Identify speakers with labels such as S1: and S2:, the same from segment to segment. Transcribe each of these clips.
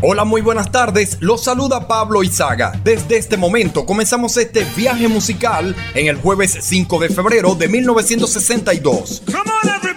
S1: Hola, muy buenas tardes. Los saluda Pablo Izaga. Desde este momento comenzamos este viaje musical en el jueves 5 de febrero de 1962.
S2: Come on,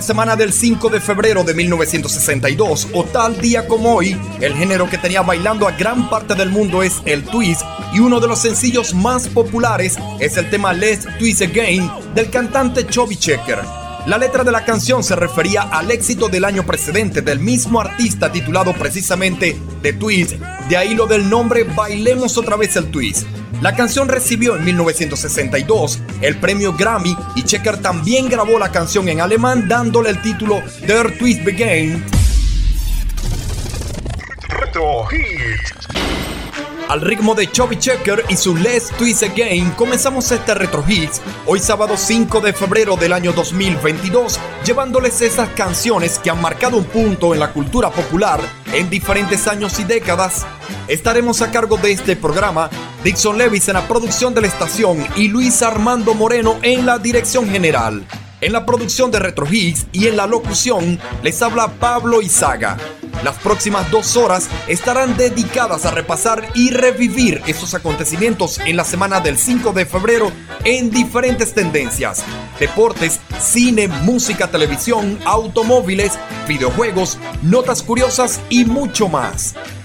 S1: la semana del 5 de febrero de 1962, o tal día como hoy, el género que tenía bailando a gran parte del mundo es el twist y uno de los sencillos más populares es el tema Let's Twist Again del cantante Chubby Checker. La letra de la canción se refería al éxito del año precedente del mismo artista titulado precisamente The Twist, de ahí lo del nombre Bailemos otra vez el Twist. La canción recibió en 1962 el premio Grammy y Checker también grabó la canción en alemán dándole el título Der Twist Began. Al ritmo de Chubby Checker y su Let's Twist Again, comenzamos este Retro Hits hoy sábado 5 de febrero del año 2022, llevándoles esas canciones que han marcado un punto en la cultura popular en diferentes años y décadas. Estaremos a cargo de este programa, Dixon Levis en la producción de la estación y Luis Armando Moreno en la dirección general. En la producción de Retro Hits y en la locución les habla Pablo Izaga. Las próximas dos horas estarán dedicadas a repasar y revivir esos acontecimientos en la semana del 5 de febrero en diferentes tendencias. Deportes, cine, música, televisión, automóviles, videojuegos, notas curiosas y mucho más.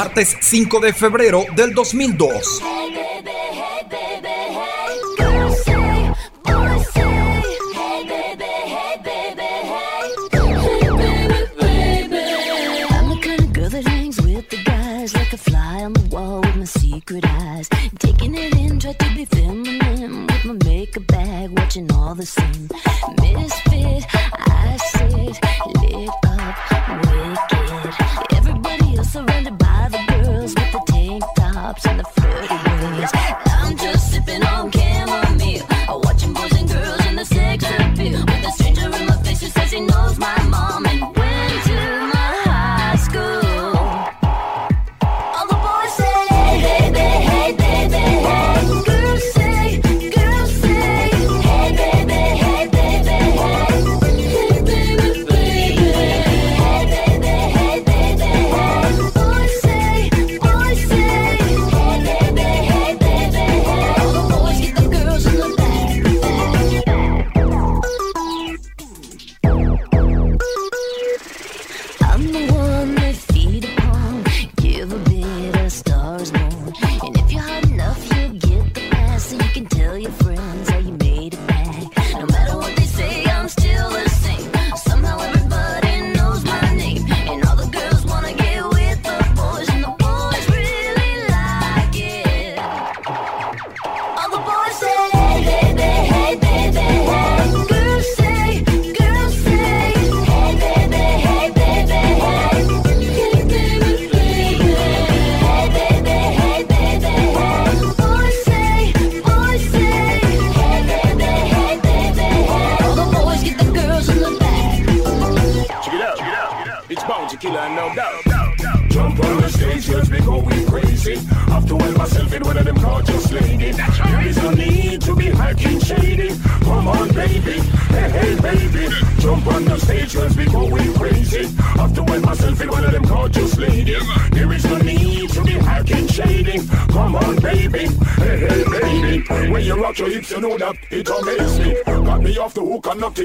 S1: Martes 5 de febrero del 2002.
S3: I'm the kind of girl that hangs with the guys like a fly on the wall with my secret eyes. Taking it in, try to be feminine with my makeup bag, watching all the same.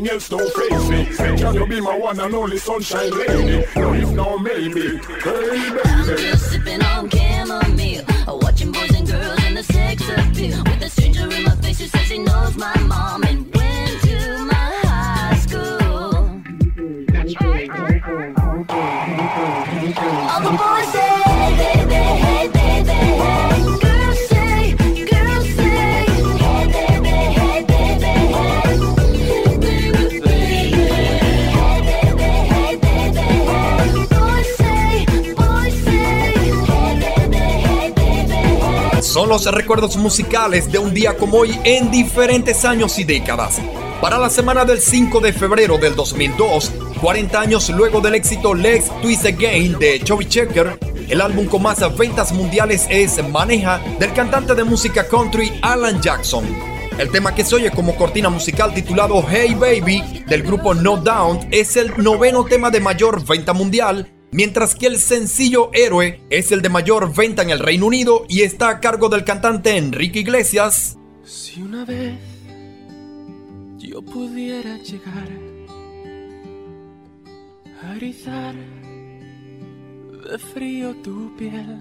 S4: Nothing else don't face me. Can you be my one and only sunshine lady? No, if no, maybe. Hey,
S5: I'm just sipping on chamomile, watching boys and girls and the sex appeal. With a stranger in my face who says he knows my mom and went to my high school. All the boys say,
S1: Son los recuerdos musicales de un día como hoy en diferentes años y décadas. Para la semana del 5 de febrero del 2002, 40 años luego del éxito Let's Twist Again de Chubby Checker, el álbum con más ventas mundiales es Maneja del cantante de música country Alan Jackson. El tema que se oye como cortina musical titulado Hey Baby del grupo No Down es el noveno tema de mayor venta mundial, mientras que el sencillo Héroe es el de mayor venta en el Reino Unido y está a cargo del cantante Enrique Iglesias.
S6: Si una vez yo pudiera llegar a erizar de frío tu piel,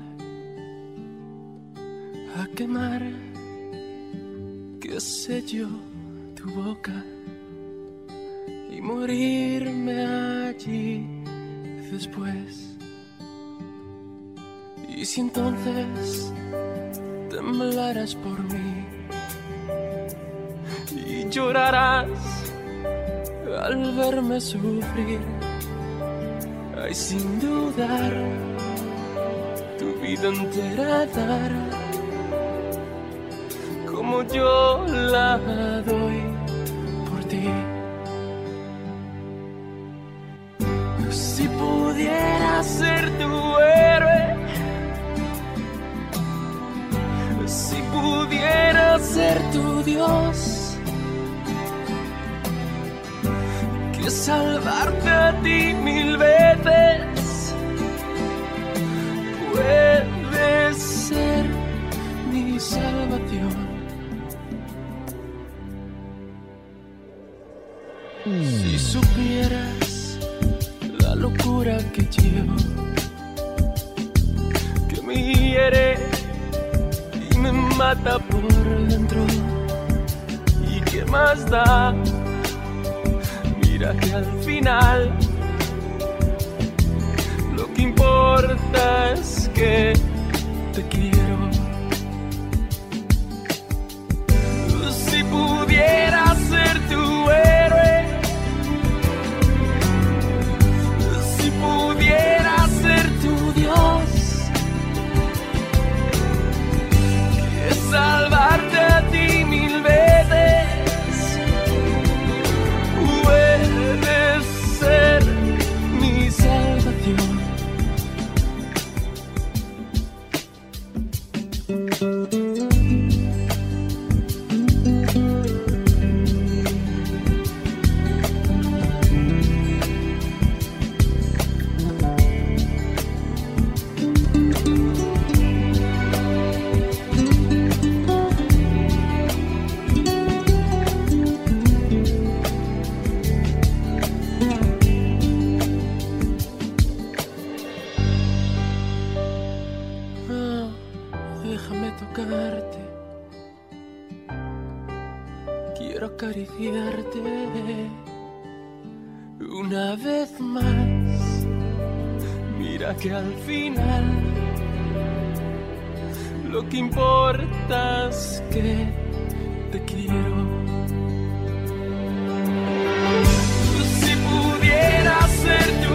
S6: a quemar, qué sé yo, tu boca y morirme allí después. Y si entonces temblarás por mí y llorarás al verme sufrir, ay sin dudar, tu vida entera dar, como yo la doy por ti. Si pudiera ser tu héroe, si pudiera ser tu Dios, que salvarte a ti mil veces puede ser mi salvación. Si supieras locura que llevo, que me hiere y me mata por dentro, y qué más da, mira que al final lo que importa es que te quiero. Si pudiera ser tu Quiero acariciarte una vez más. Mira que al final lo que importa es que te quiero. Si pudiera ser tu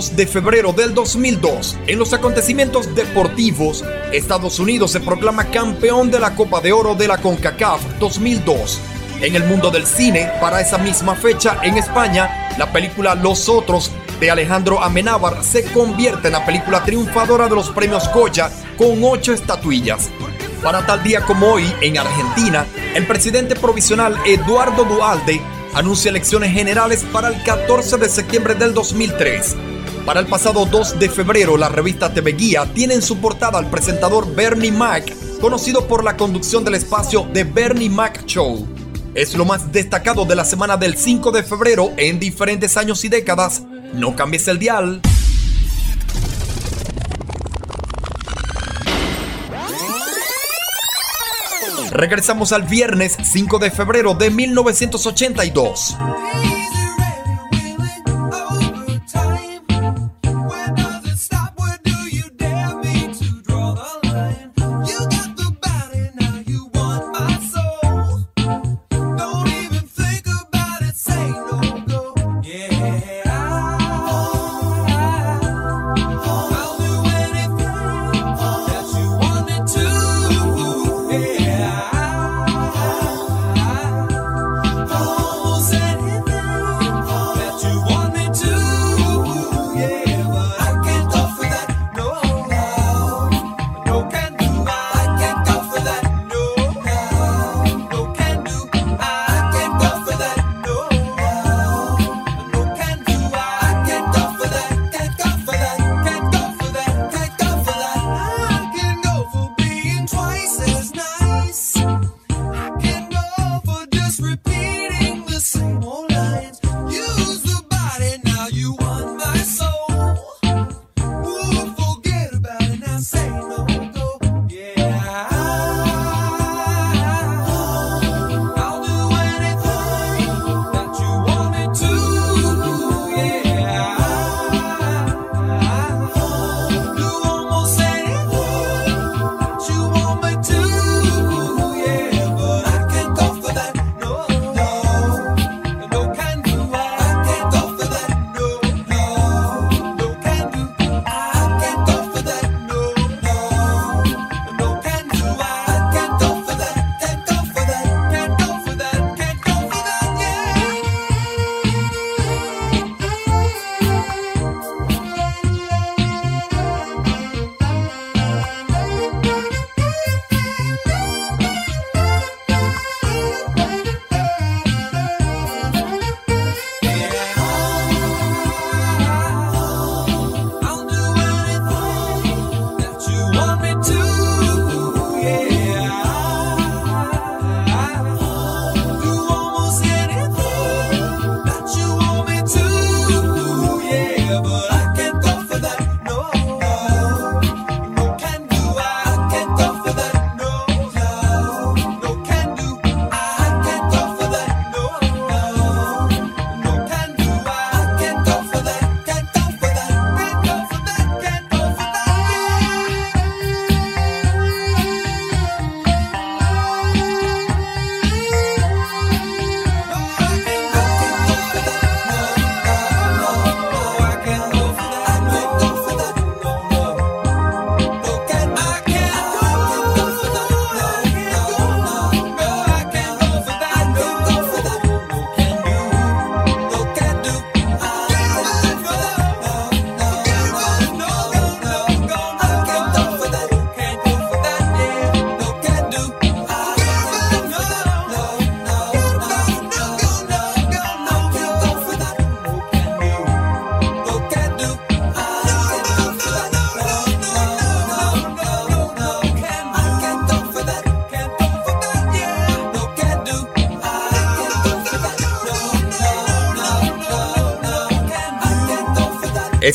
S7: 2 de febrero del 2002, en los acontecimientos deportivos, Estados Unidos se proclama campeón de la Copa de Oro de la CONCACAF 2002. En el mundo del cine, para esa misma fecha, en España, la película Los Otros de Alejandro Amenábar se convierte en la película triunfadora de los premios Goya con ocho estatuillas. Para tal día como hoy, en Argentina, el presidente provisional Eduardo Dualde anuncia elecciones generales para el 14 de septiembre del 2003. Para el pasado 2 de febrero, la revista TV Guía tiene en su portada al presentador Bernie Mac, conocido por la conducción del espacio The Bernie Mac Show. Es lo más destacado de la semana del 5 de febrero en diferentes años y décadas. No cambies el dial. Regresamos al viernes 5 de febrero de 1982.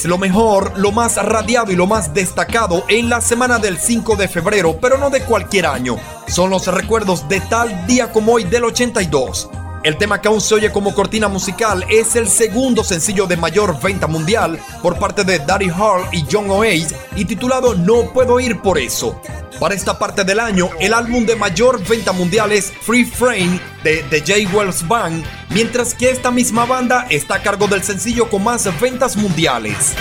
S7: lo mejor, lo más radiado y lo más destacado en la semana del 5 de febrero, pero no de cualquier año. Son los recuerdos de tal día como hoy del 82. El tema que aún se oye como cortina musical es el segundo sencillo de mayor venta mundial por parte de Daddy Hall y John O'Ace y titulado No puedo ir por eso. Para esta parte del año, el álbum de mayor venta mundial es Free Frame de The J. Wells Band mientras que esta misma banda está a cargo del sencillo con más ventas mundiales.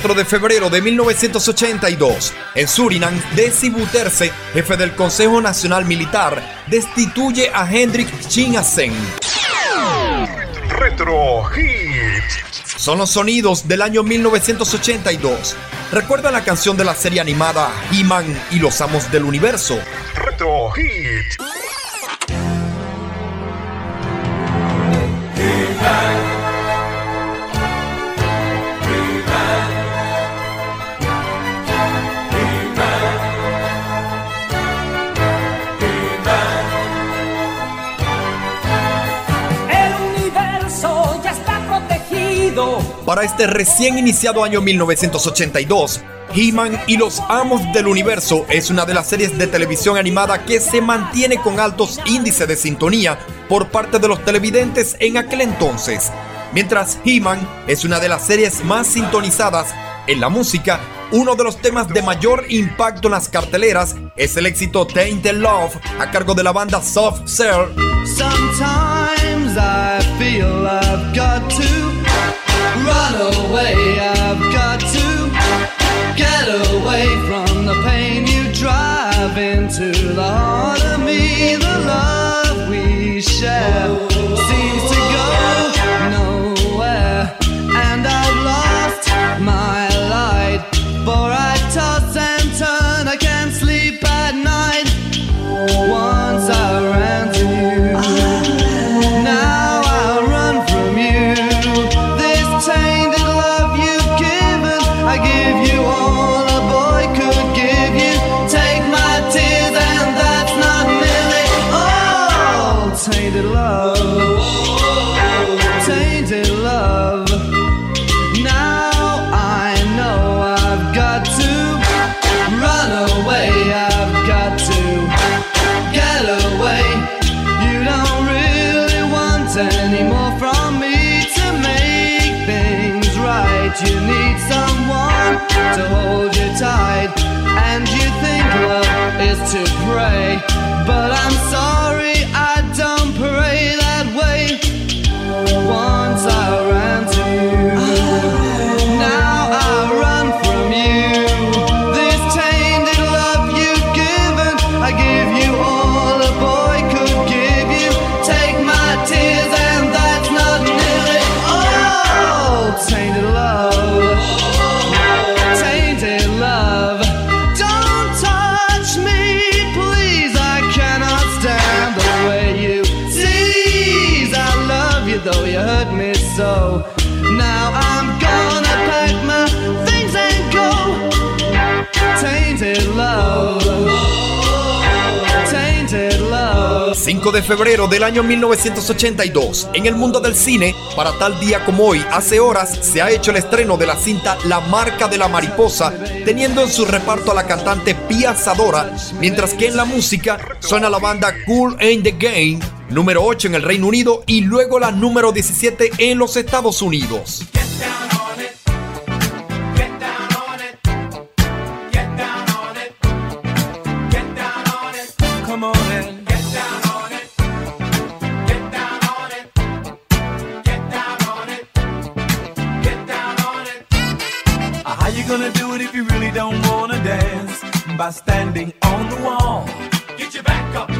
S7: 4 de febrero de 1982, en Surinam, Desi Buterse, jefe del Consejo Nacional Militar, destituye a Hendrik Chinasen.
S8: Retro Hits.
S7: Son los sonidos del año 1982. Recuerda la canción de la serie animada He-Man y los Amos del Universo.
S8: Retro Hits.
S7: Para este recién iniciado año 1982, He-Man y los Amos del Universo es una de las series de televisión animada que se mantiene con altos índices de sintonía por parte de los televidentes en aquel entonces. Mientras He-Man es una de las series más sintonizadas en la música, uno de los temas de mayor impacto en las carteleras es el éxito Tainted Love a cargo de la banda Soft Cell.
S9: Sometimes I feel I've got to Run away, I've got to get away from the pain you drive into the heart of me, the love we share. So. Now I'm gonna my things and go. Tainted love. Tainted love.
S1: 5 de febrero del año 1982. En el mundo del cine, para tal día como hoy, hace horas, se ha hecho el estreno de la cinta La marca de la mariposa, teniendo en su reparto a la cantante Pia Zadora, mientras que en la música suena la banda Cool in the Game, número 8 en el Reino Unido y luego la número 17 en los Estados Unidos.
S7: By standing on the wall. Get your back up.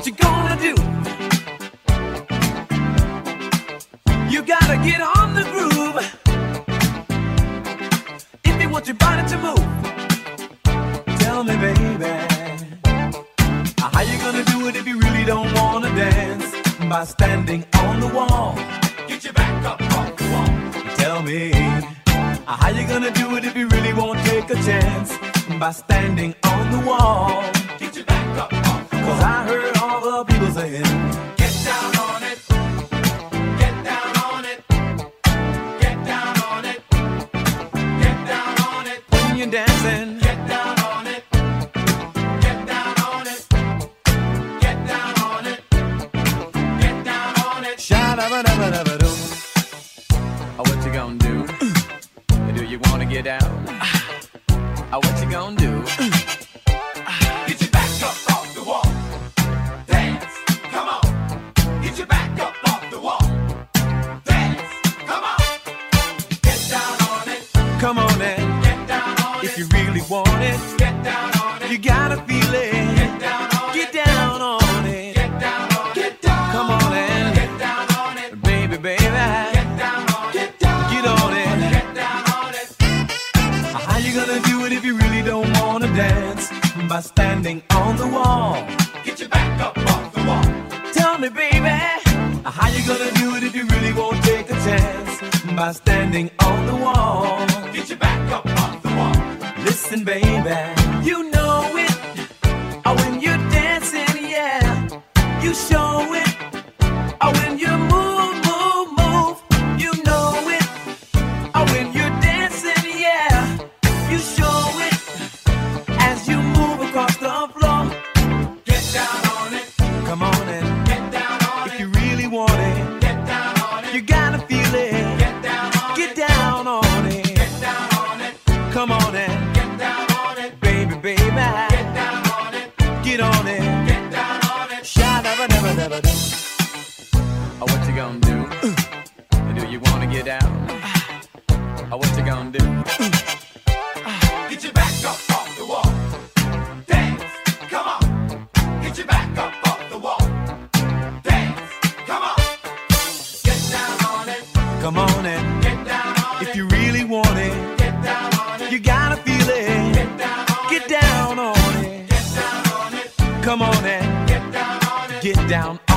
S7: What you gonna do? You gotta get on the groove. If you want your body to move. Tell me, baby, how you gonna do it if you really don't wanna dance? By standing on the wall. Get your back up off the wall. Tell me, how you gonna do it if you really won't take a chance? By standing on the wall. I heard all the people saying, Get down on it. Get down on it. Get down on it. Get down on it. When you're dancing. Get down on it. Get down on it. Get down on it. Get down on it. Sha-da-ba-da-ba-da-ba-doo. Oh, what you gonna do? Do you wanna get down? Oh, what you gonna do? By standing on the wall. Get your back up off the wall. Tell me, baby, how you gonna do it if you really won't take a chance? By standing on the wall. Get your back up off the wall. Listen, baby, you know it. Oh, when you're dancing, yeah, you show it. Come on and get down on it. Baby, baby. Get down on it. Get on it. Get down on it. Sha da ba da ba da ba da. Oh, what you gonna do? Uh. Do you wanna get down? Uh. Oh, what you gonna do? Uh. Down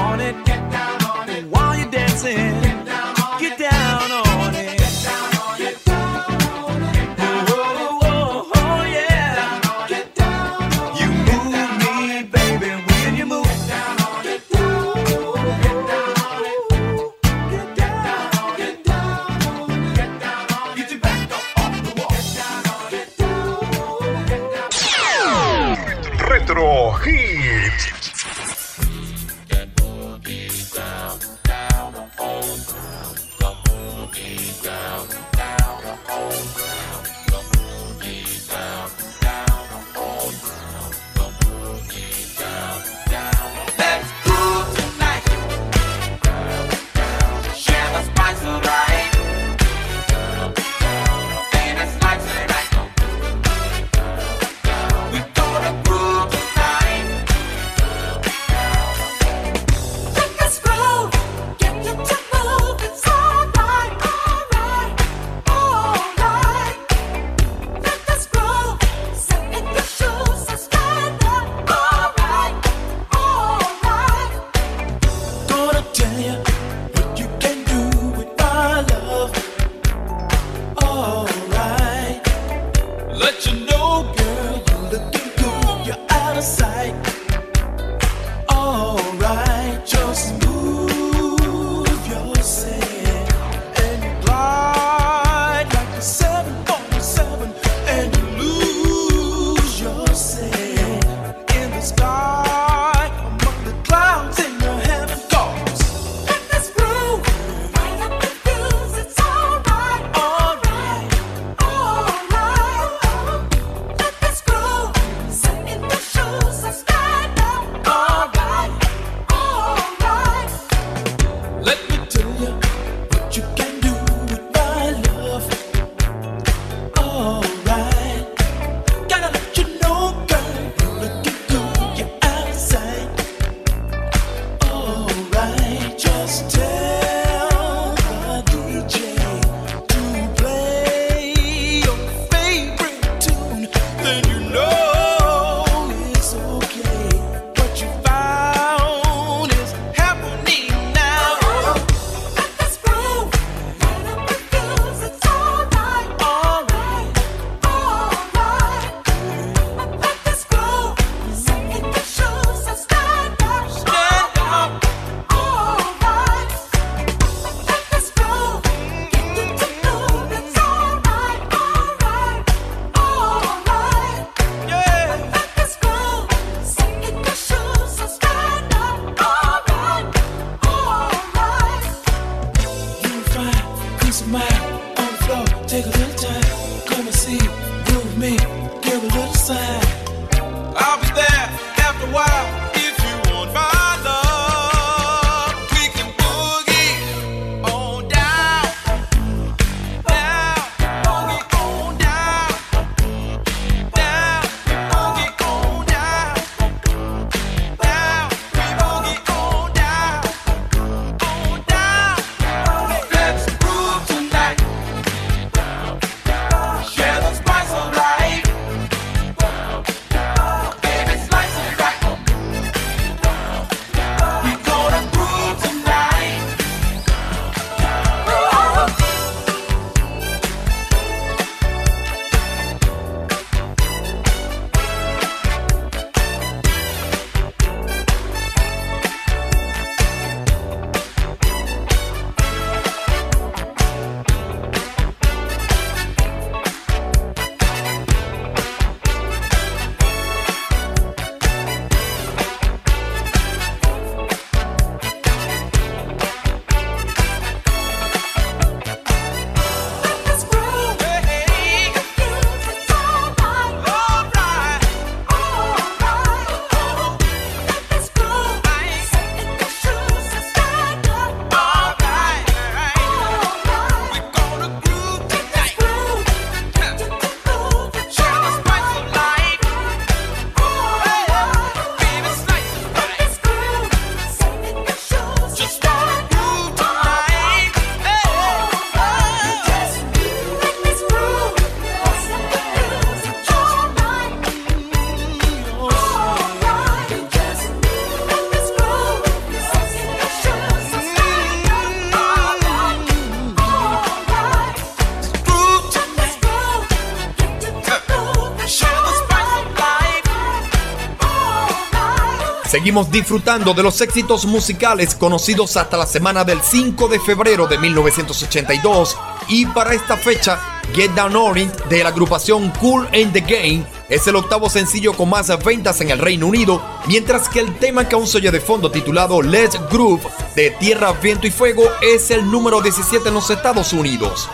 S10: Seguimos disfrutando de los éxitos musicales conocidos hasta la semana del 5 de febrero de 1982 y para esta fecha Get Down Orange de la agrupación Cool in the Game es el octavo sencillo con más ventas en el Reino Unido, mientras que el tema que aún se oye de fondo titulado Let's Groove de Tierra, Viento y Fuego es el número 17 en los Estados Unidos.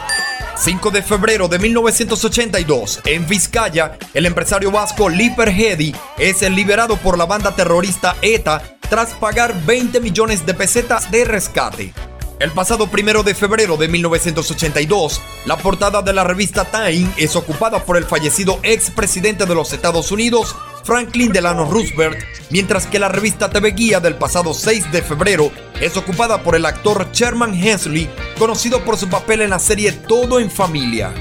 S10: 5 de febrero de 1982, en Vizcaya, el empresario vasco Liper Hedy es liberado por la banda terrorista ETA tras pagar 20 millones de pesetas de rescate. El pasado primero de febrero de 1982, la portada de la revista Time es ocupada por el fallecido expresidente de los Estados Unidos, Franklin Delano Roosevelt, mientras que la revista TV Guía del pasado 6 de febrero es ocupada por el actor Sherman Hensley, conocido por su papel en la serie Todo en Familia.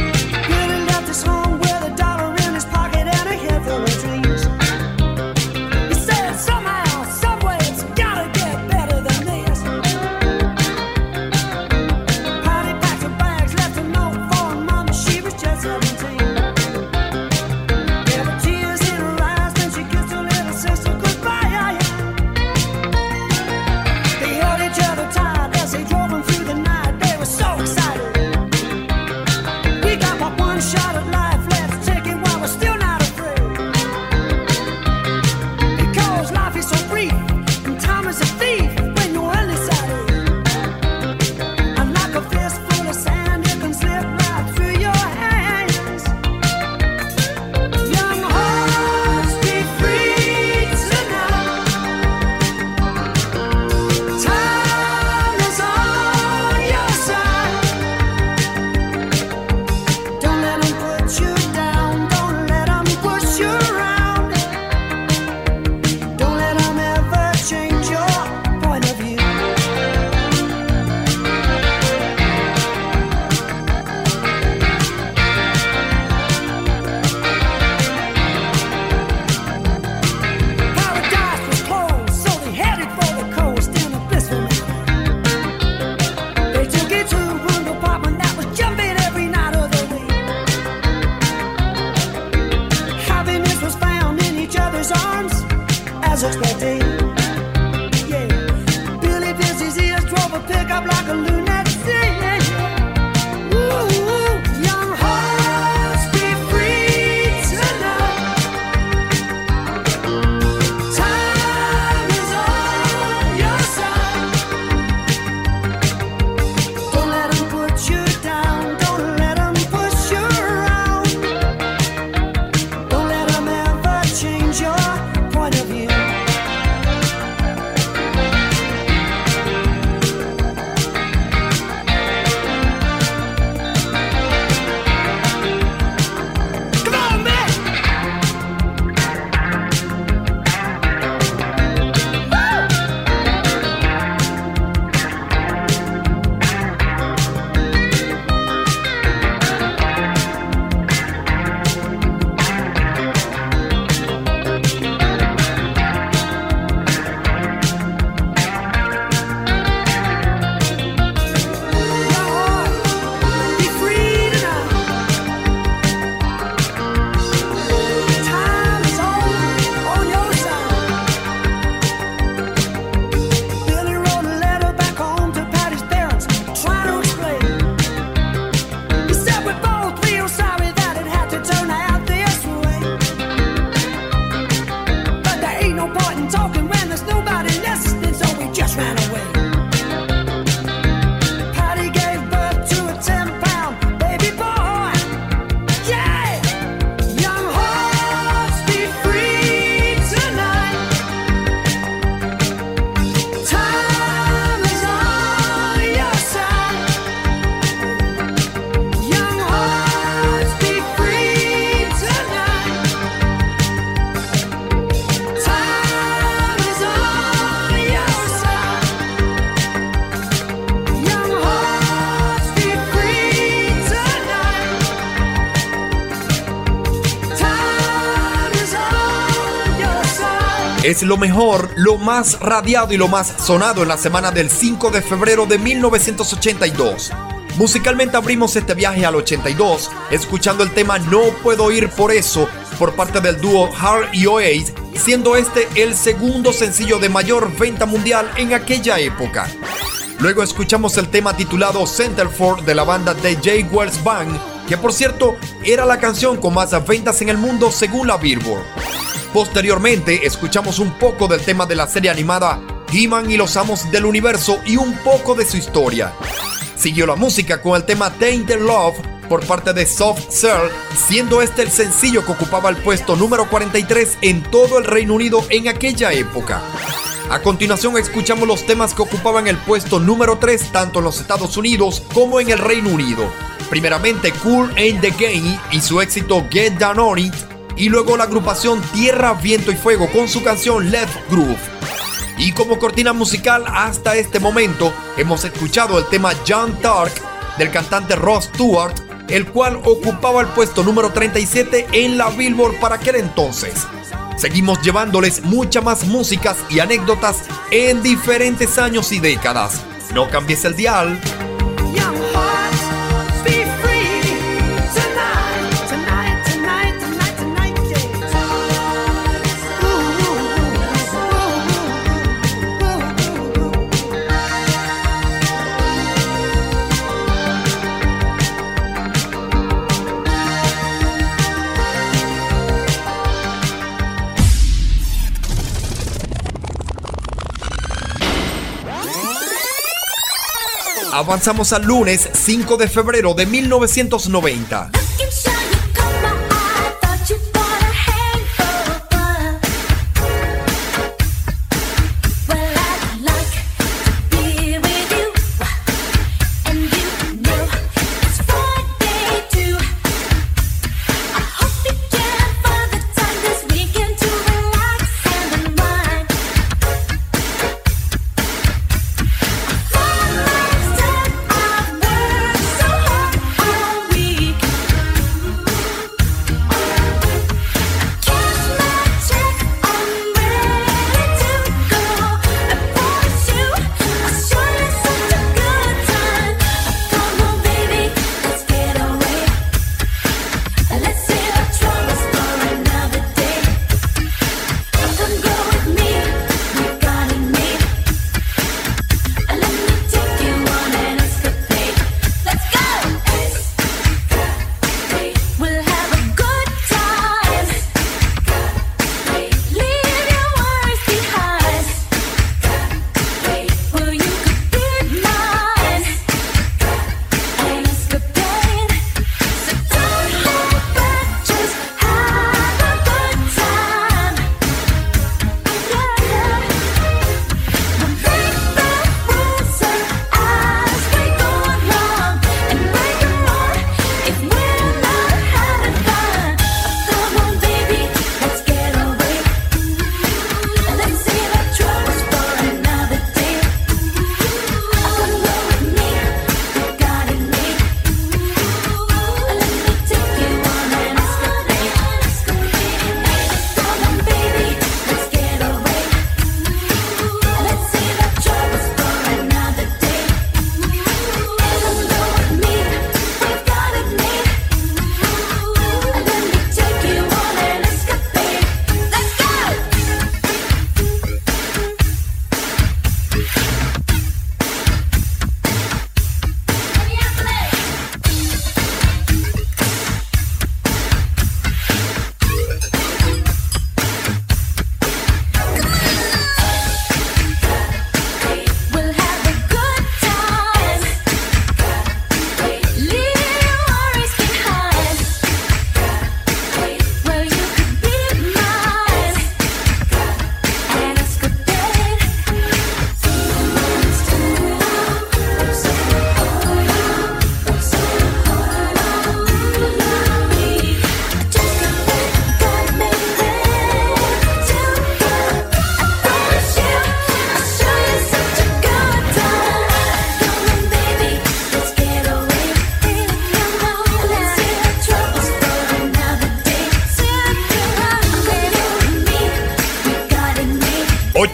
S10: Es lo mejor, lo más radiado y lo más sonado en la semana del 5 de febrero de 1982. Musicalmente abrimos este viaje al 82 escuchando el tema No puedo ir por eso por parte del dúo Hard y Oasis
S5: siendo este el segundo sencillo de mayor venta mundial en aquella época. Luego escuchamos el tema titulado Centerford de la banda de J. Wells Band, que por cierto era la canción con más ventas en el mundo según la Billboard. Posteriormente escuchamos un poco del tema de la serie animada He-Man y los Amos del Universo y un poco de su historia. Siguió la música con el tema Tainted Love por parte de Soft Cell, siendo este el sencillo que ocupaba el puesto número 43 en todo el Reino Unido en aquella época. A continuación escuchamos los temas que ocupaban el puesto número 3 tanto en los Estados Unidos como en el Reino Unido. Primeramente Cool Ain't the Game y su éxito Get Down On It, y luego la agrupación Tierra, Viento y Fuego con su canción Left Groove. Y como cortina musical hasta este momento hemos escuchado el tema John Dark del cantante Ross Stewart, el cual ocupaba el puesto número 37 en la Billboard para aquel entonces. Seguimos llevándoles mucha más músicas y anécdotas en diferentes años y décadas. No cambies el dial. Avanzamos al lunes 5 de febrero de 1990.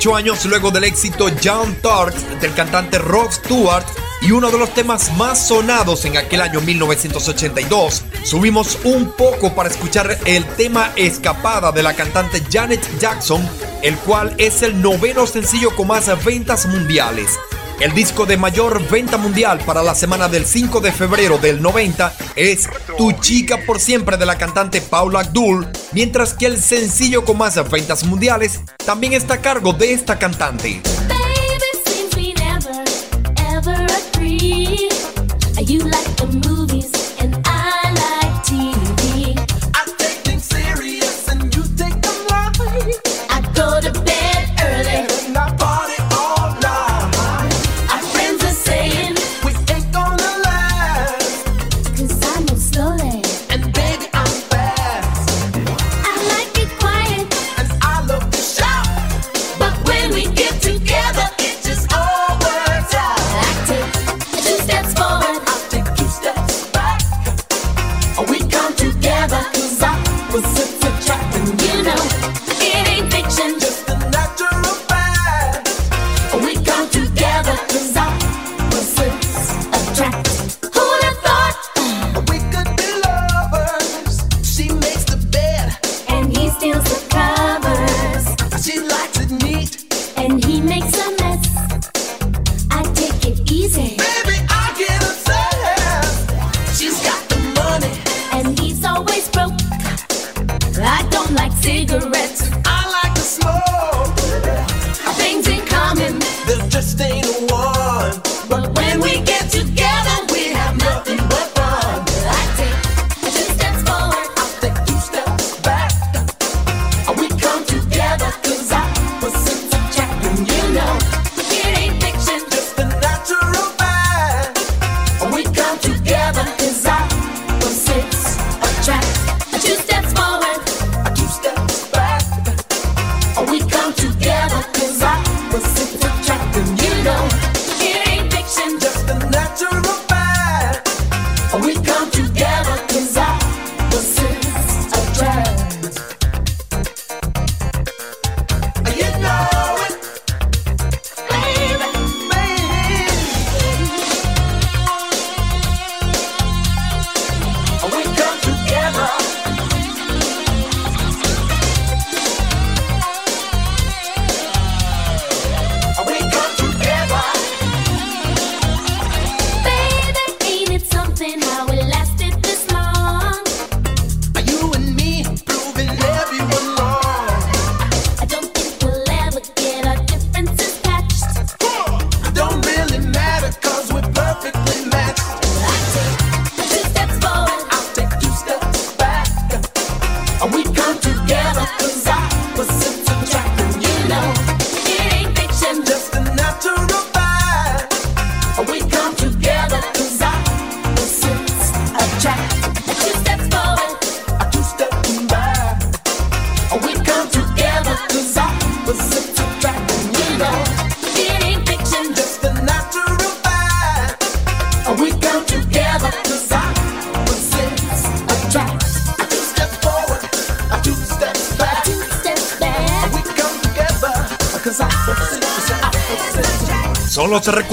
S5: Ocho años luego del éxito John Dark del cantante Rob Stewart y uno de los temas más sonados en aquel año 1982. Subimos un poco para escuchar el tema Escapada de la cantante Janet Jackson, el cual es el noveno sencillo con más ventas mundiales. El disco de mayor venta mundial para la semana del 5 de febrero del 90 es Tu chica por siempre de la cantante Paula Abdul, mientras que el sencillo con más ventas mundiales también está a cargo de esta cantante.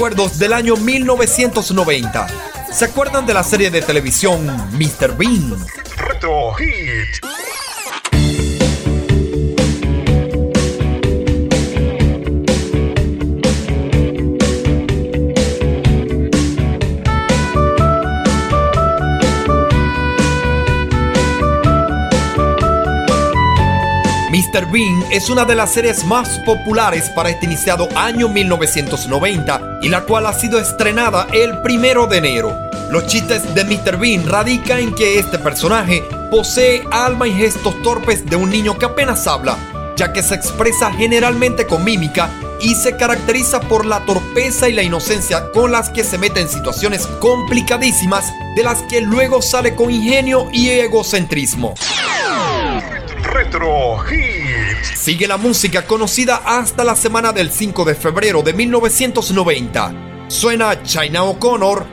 S5: Recuerdos del año 1990. ¿Se acuerdan de la serie de televisión Mr. Bean?
S11: Retro Hit.
S5: Mr. Bean es una de las series más populares para este iniciado año 1990 y la cual ha sido estrenada el primero de enero. Los chistes de Mr. Bean radican en que este personaje posee alma y gestos torpes de un niño que apenas habla, ya que se expresa generalmente con mímica y se caracteriza por la torpeza y la inocencia con las que se mete en situaciones complicadísimas de las que luego sale con ingenio y egocentrismo. Sigue la música conocida hasta la semana del 5 de febrero de 1990. Suena China O'Connor,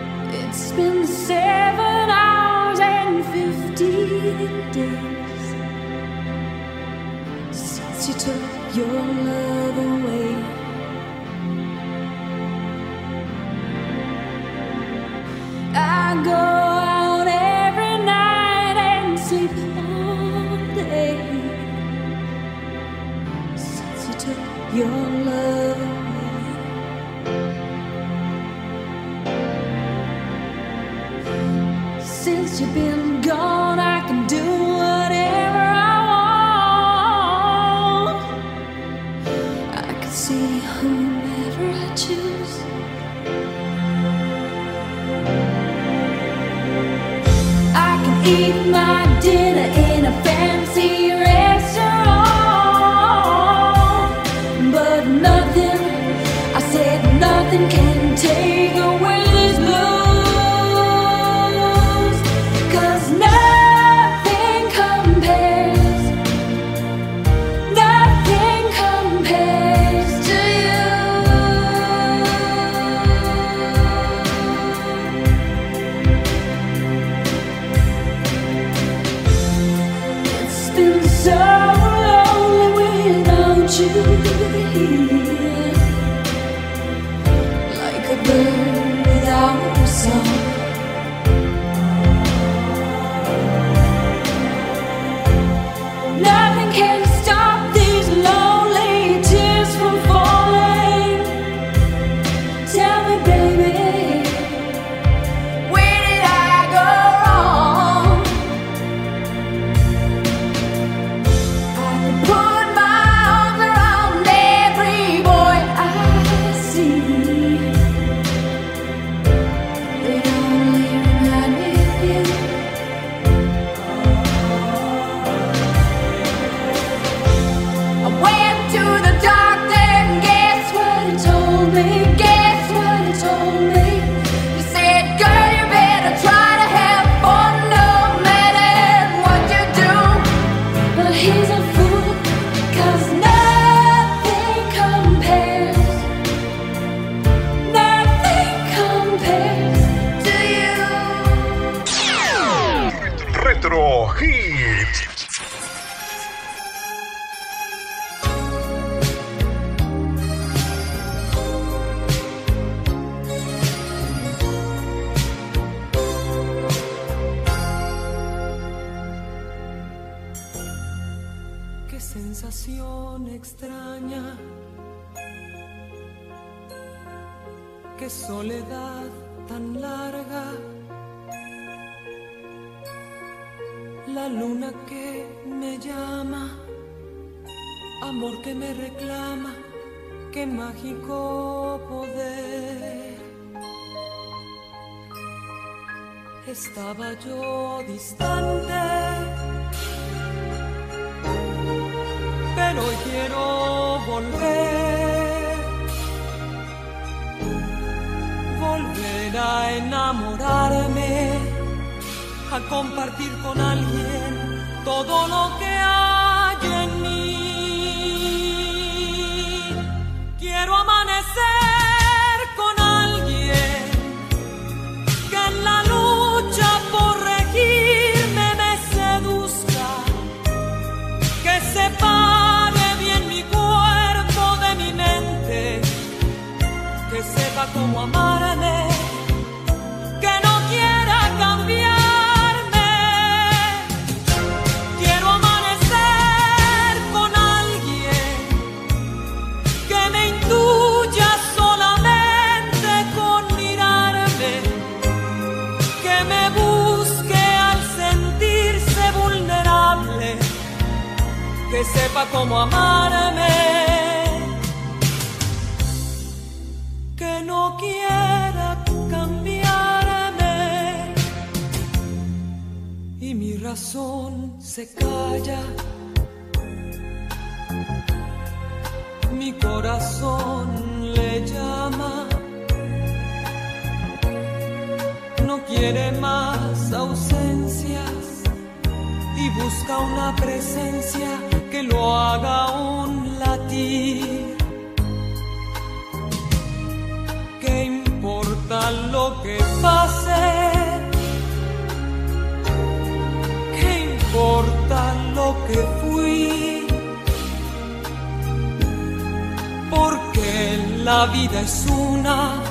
S12: La vida es una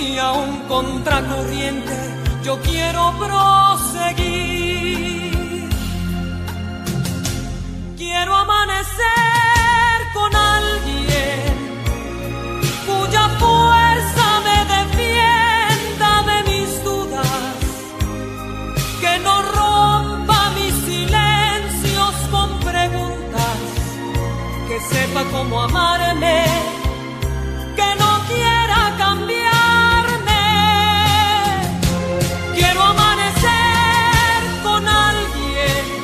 S12: y aún contracorriente yo quiero proseguir. Quiero amanecer con alguien cuya fuerza me defienda de mis dudas, que no rompa mis silencios con preguntas, que sepa cómo amarme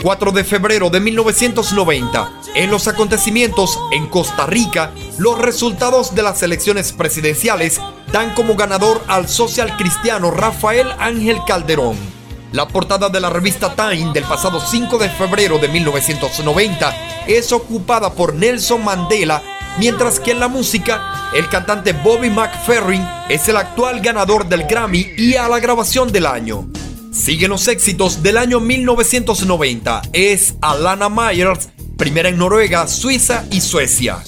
S1: 4 de febrero de 1990. En los acontecimientos en Costa Rica, los resultados de las elecciones presidenciales dan como ganador al social cristiano Rafael Ángel Calderón. La portada de la revista Time del pasado 5 de febrero de 1990 es ocupada por Nelson Mandela, mientras que en la música, el cantante Bobby McFerrin es el actual ganador del Grammy y a la grabación del año. Siguen los éxitos del año 1990. Es Alana Myers, primera en Noruega, Suiza y Suecia.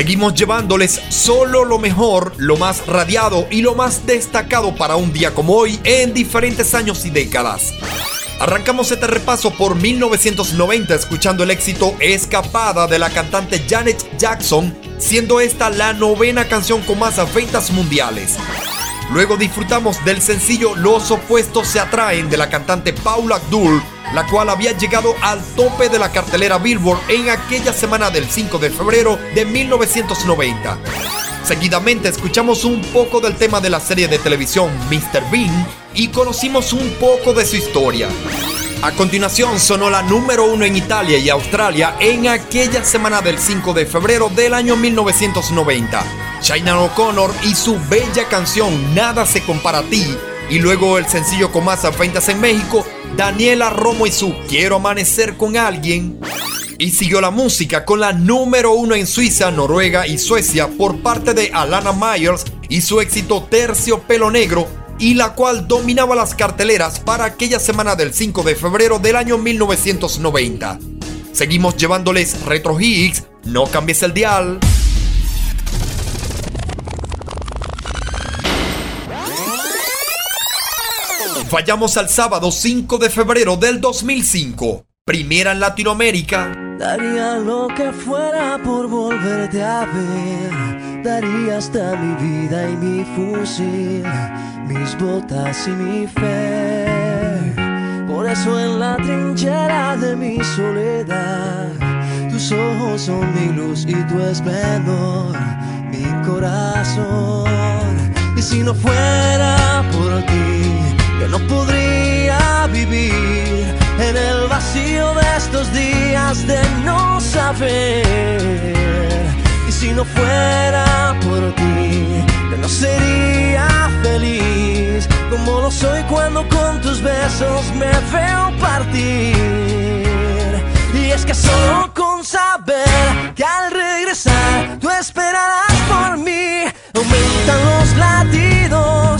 S1: Seguimos llevándoles solo lo mejor, lo más radiado y lo más destacado para un día como hoy en diferentes años y décadas. Arrancamos este repaso por 1990 escuchando el éxito Escapada de la cantante Janet Jackson, siendo esta la novena canción con más ventas mundiales. Luego disfrutamos del sencillo Los opuestos se atraen de la cantante Paula Abdul, la cual había llegado al tope de la cartelera Billboard en aquella semana del 5 de febrero de 1990. Seguidamente escuchamos un poco del tema de la serie de televisión Mr. Bean y conocimos un poco de su historia. A continuación sonó la número uno en Italia y Australia en aquella semana del 5 de febrero del año 1990. China O'Connor y su bella canción Nada se compara a ti. Y luego el sencillo con más ventas en México, Daniela Romo y su Quiero amanecer con alguien. Y siguió la música con la número uno en Suiza, Noruega y Suecia por parte de Alana Myers y su éxito Terciopelo Negro, y la cual dominaba las carteleras para aquella semana del 5 de febrero del año 1990. Seguimos llevándoles Retro Hits, no cambies el dial. Vayamos al sábado 5 de febrero del 2005, primera en Latinoamérica.
S13: Daría lo que fuera por volverte a ver. Daría hasta mi vida y mi fusil, mis botas y mi fe. Por eso en la trinchera de mi soledad, tus ojos son mi luz y tu esplendor, mi corazón. Y si no fuera por ti, no podría vivir en el vacío de estos días de no saber. Y si no fuera por ti, yo no sería feliz como lo soy cuando con tus besos me veo partir. Y es que solo con saber que al regresar tú esperarás por mí, aumentan los latidos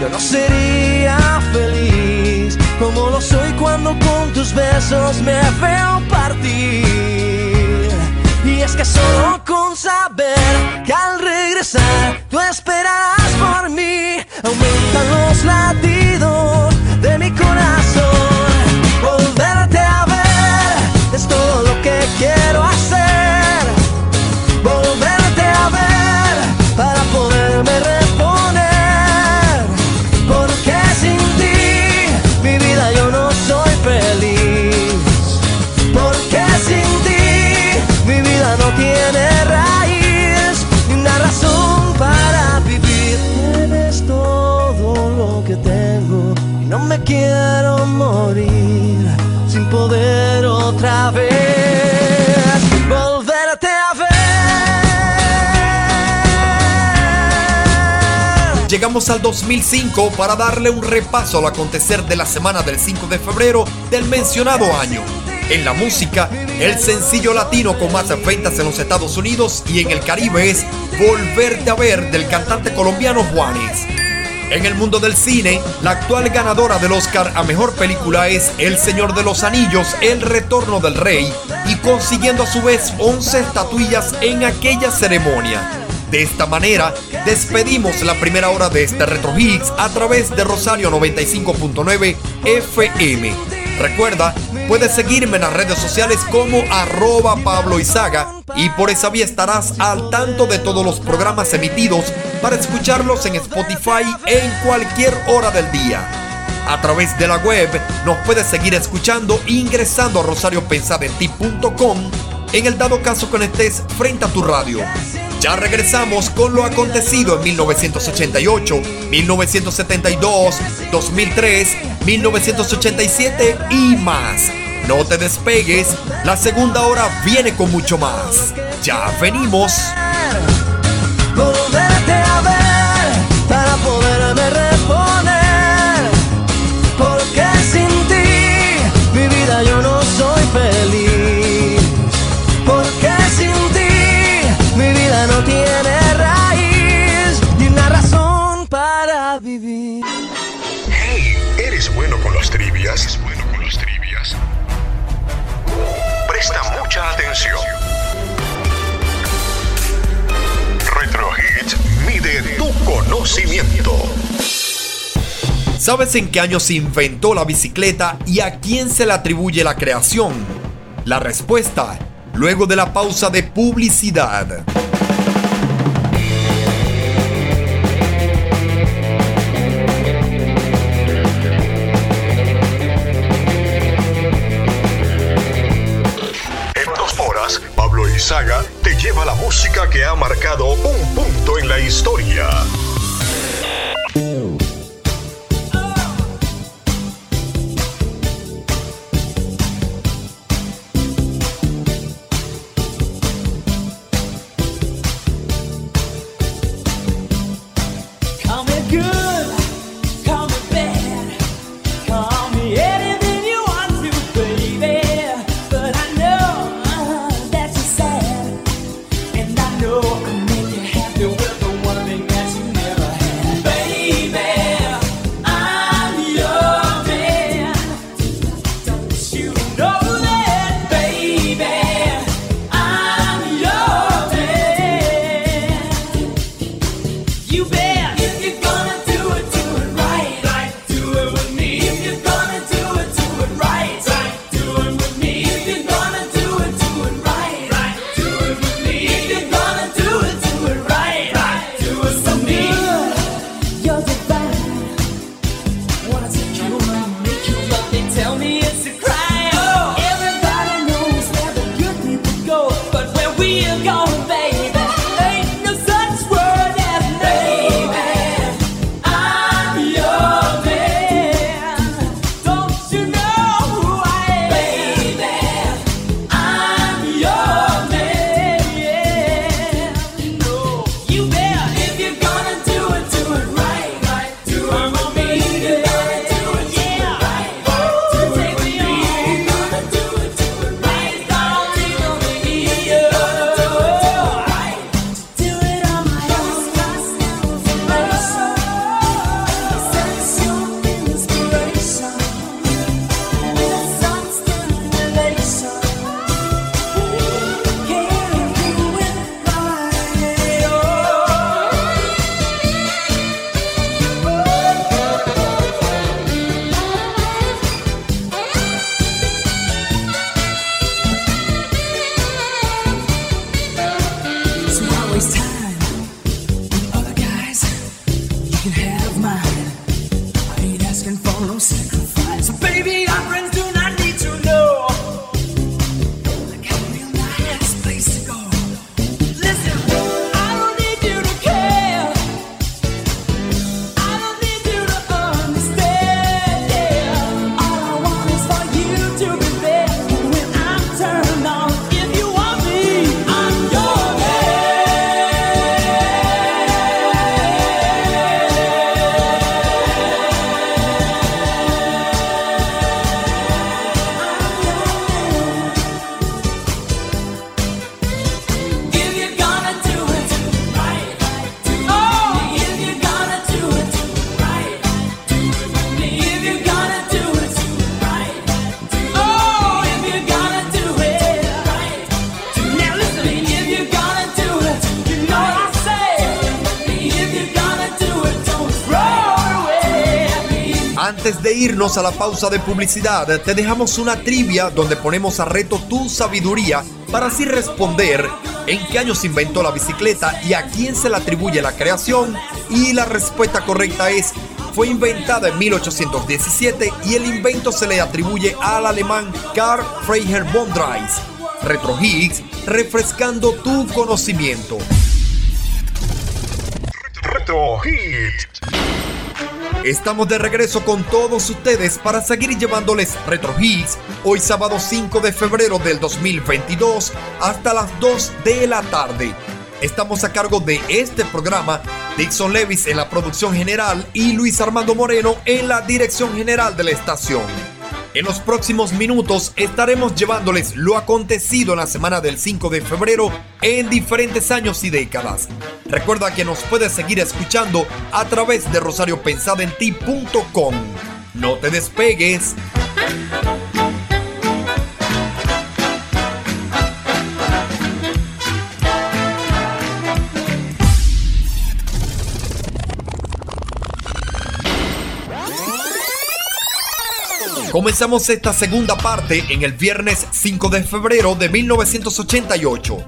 S13: yo no sería feliz como lo soy cuando con tus besos me veo partir. Y es que solo con saber
S1: al 2005 para darle un repaso al acontecer de la semana del 5 de febrero del mencionado año. En la música, el sencillo latino con más ventas en los Estados Unidos y en el Caribe es Volverte a ver del cantante colombiano Juanes. En el mundo del cine, la actual ganadora del Oscar a Mejor Película es El Señor de los Anillos, El Retorno del Rey, y consiguiendo a su vez 11 estatuillas en aquella ceremonia. De esta manera, despedimos la primera hora de este Retro Hits a través de Rosario 95.9 FM. Recuerda, puedes seguirme en las redes sociales como arroba Pablo Izaga y por esa vía estarás al tanto de todos los programas emitidos para escucharlos en Spotify en cualquier hora del día. A través de la web nos puedes seguir escuchando ingresando a rosariopensadenti.com en el dado caso que estés frente a tu radio. Ya regresamos con lo acontecido en 1988, 1972, 2003, 1987 y más. No te despegues, la segunda hora viene con mucho más. Ya venimos.
S11: Conocimiento.
S1: ¿Sabes en qué año se inventó la bicicleta y a quién se le atribuye la creación? La respuesta, luego de la pausa de publicidad.
S11: En dos horas, Pablo Izaga te lleva la música que ha marcado un punto en la historia.
S1: A la pausa de publicidad, te dejamos una trivia donde ponemos a reto tu sabiduría para así responder en qué año se inventó la bicicleta y a quién se le atribuye la creación. Y la respuesta correcta es, fue inventada en 1817 y el invento se le atribuye al alemán Karl Freiherr von Drais. Retro Higgs, refrescando tu conocimiento.
S11: Retro Hit.
S1: Estamos de regreso con todos ustedes para seguir llevándoles Retro Hits hoy sábado 5 de febrero del 2022 hasta las 2 de la tarde. Estamos a cargo de este programa, Dixon Levis en la producción general y Luis Armando Moreno en la dirección general de la estación. En los próximos minutos estaremos llevándoles lo acontecido en la semana del 5 de febrero en diferentes años y décadas. Recuerda que nos puedes seguir escuchando a través de rosariopensadenti.com. No te despegues. Comenzamos esta segunda parte en el viernes 5 de febrero de 1988.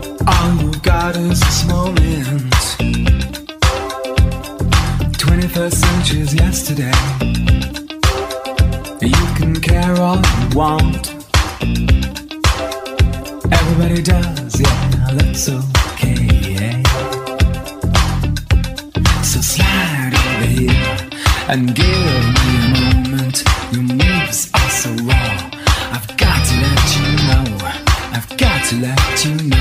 S14: 21st century's yesterday. You can care all you want. Everybody does, yeah, that's okay. Yeah. So slide over here and give me a moment. Your moves are so raw. I've got to let you know. I've got to let you know.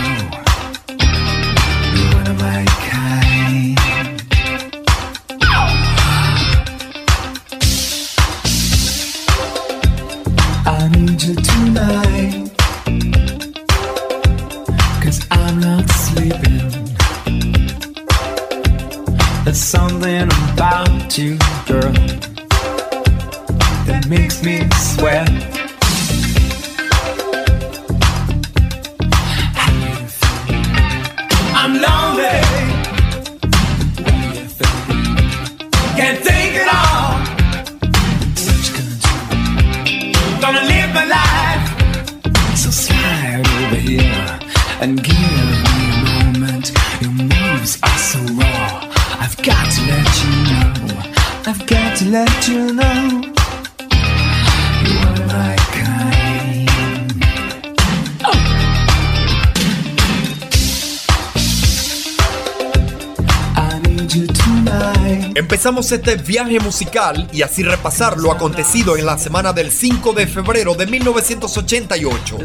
S1: Este viaje musical y así repasar lo acontecido en la semana del 5 de febrero de 1988.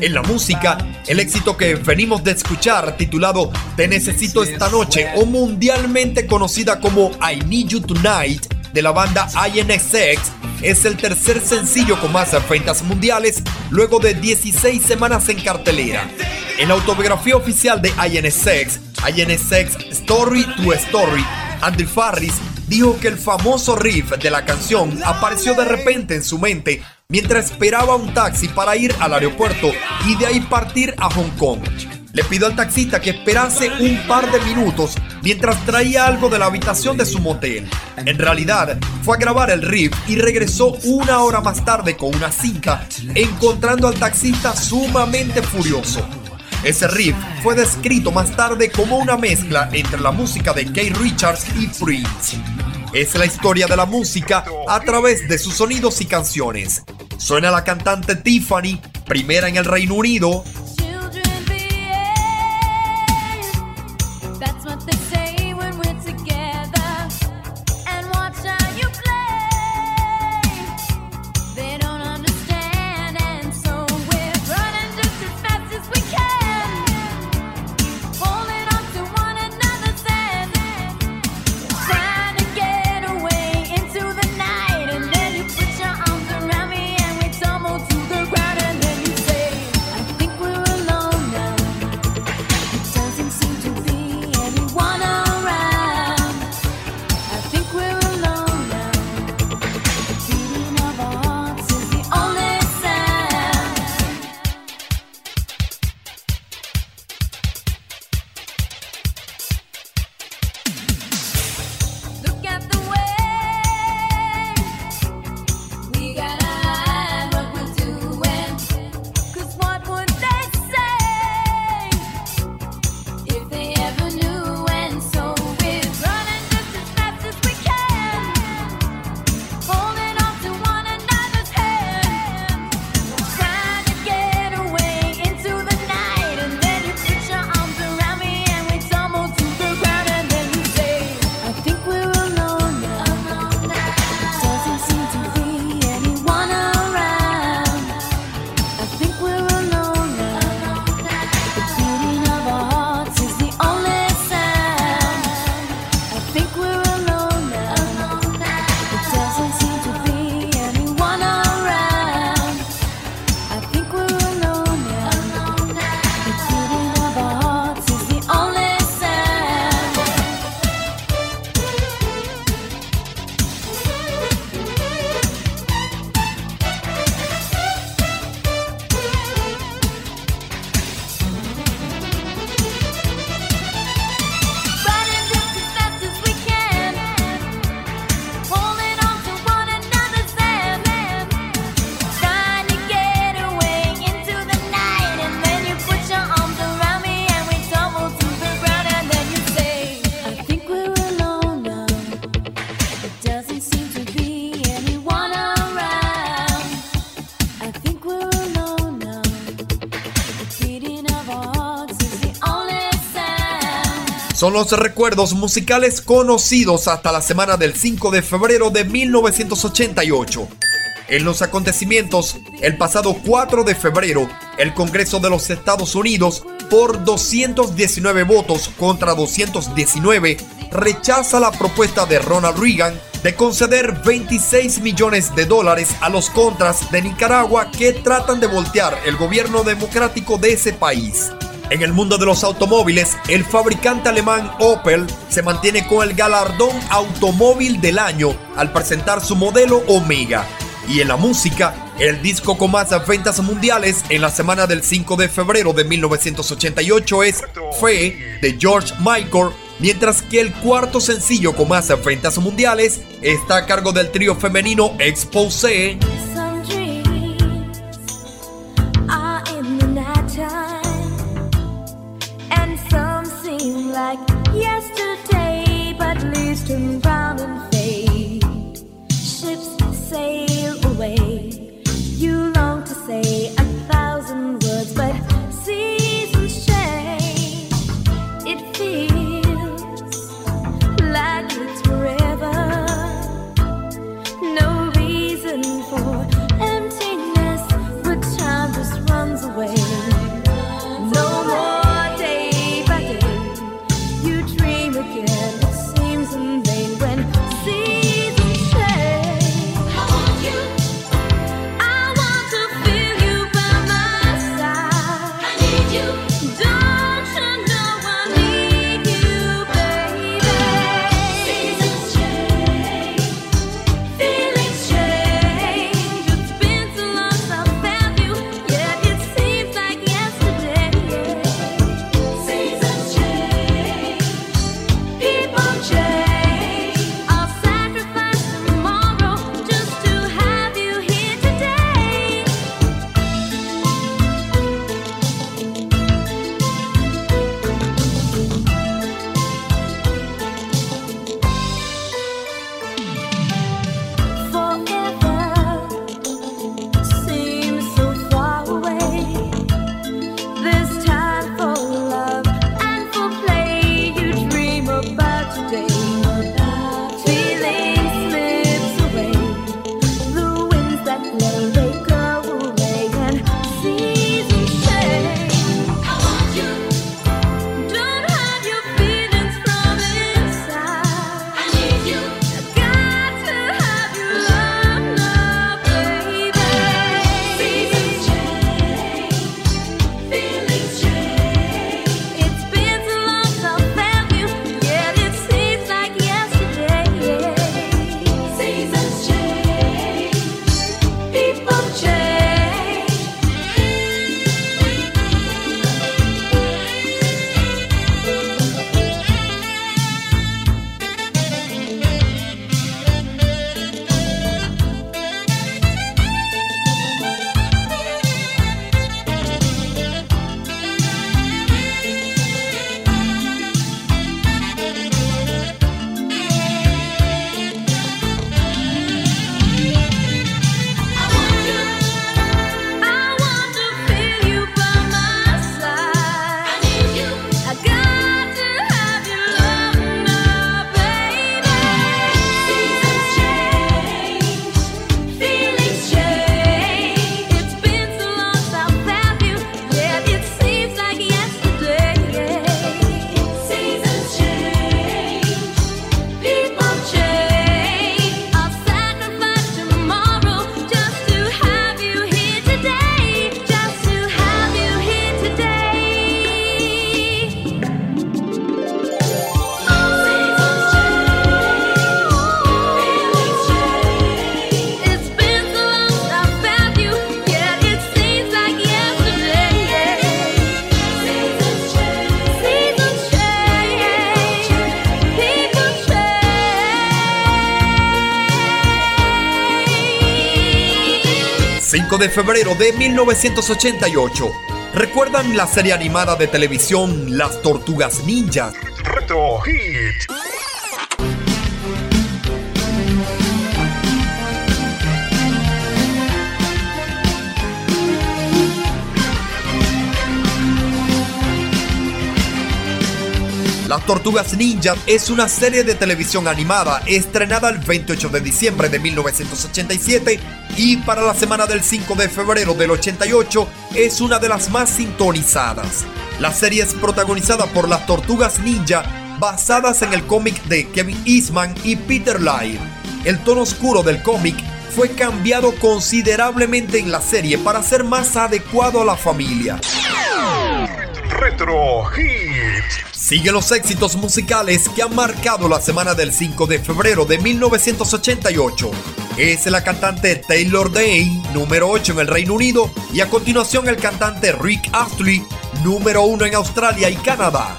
S1: En la música, el éxito que venimos de escuchar titulado Te necesito esta noche o mundialmente conocida como I Need You Tonight de la banda INXX es el tercer sencillo con más ventas mundiales luego de 16 semanas en cartelera. En la autobiografía oficial de INXX, INXX Story to Story, Andy Farris dijo que el famoso riff de la canción apareció de repente en su mente mientras esperaba un taxi para ir al aeropuerto y de ahí partir a Hong Kong. Le pidió al taxista que esperase un par de minutos mientras traía algo de la habitación de su motel. En realidad, fue a grabar el riff y regresó una hora más tarde con una cinta, encontrando al taxista sumamente furioso. Ese riff fue descrito más tarde como una mezcla entre la música de Keith Richards y Prince. Es la historia de la música a través de sus sonidos y canciones. Suena la cantante Tiffany, primera en el Reino Unido,
S5: son los recuerdos musicales conocidos hasta la semana del 5 de febrero de 1988. En los acontecimientos, el pasado 4 de febrero, el Congreso de los Estados Unidos, por 219 votos contra 219, rechaza la propuesta de Ronald Reagan de conceder 26 millones de dólares a los contras de Nicaragua que tratan de voltear el gobierno democrático de ese país. En el mundo de los automóviles, el fabricante alemán Opel se mantiene con el galardón Automóvil del Año al presentar su modelo Omega. Y en la música, el disco con más ventas mundiales en la semana del 5 de febrero de 1988 es Fe de George Michael, mientras que el cuarto sencillo con más ventas mundiales está a cargo del trío femenino Expose. de febrero de 1988. ¿Recuerdan la serie animada de televisión Las Tortugas Ninjas?
S11: Reto Hit.
S5: Las Tortugas Ninja es una serie de televisión animada estrenada el 28 de diciembre de 1987 y para la semana del 5 de febrero del 88 es una de las más sintonizadas. La serie es protagonizada por las Tortugas Ninja basadas en el cómic de Kevin Eastman y Peter Laird. El tono oscuro del cómic fue cambiado considerablemente en la serie para ser más adecuado a la familia.
S11: Retro Hits.
S5: Sigue los éxitos musicales que han marcado la semana del 5 de febrero de 1988 es la cantante Taylor Dane, número 8 en el Reino Unido, y a continuación el cantante Rick Astley, número 1 en Australia y Canadá.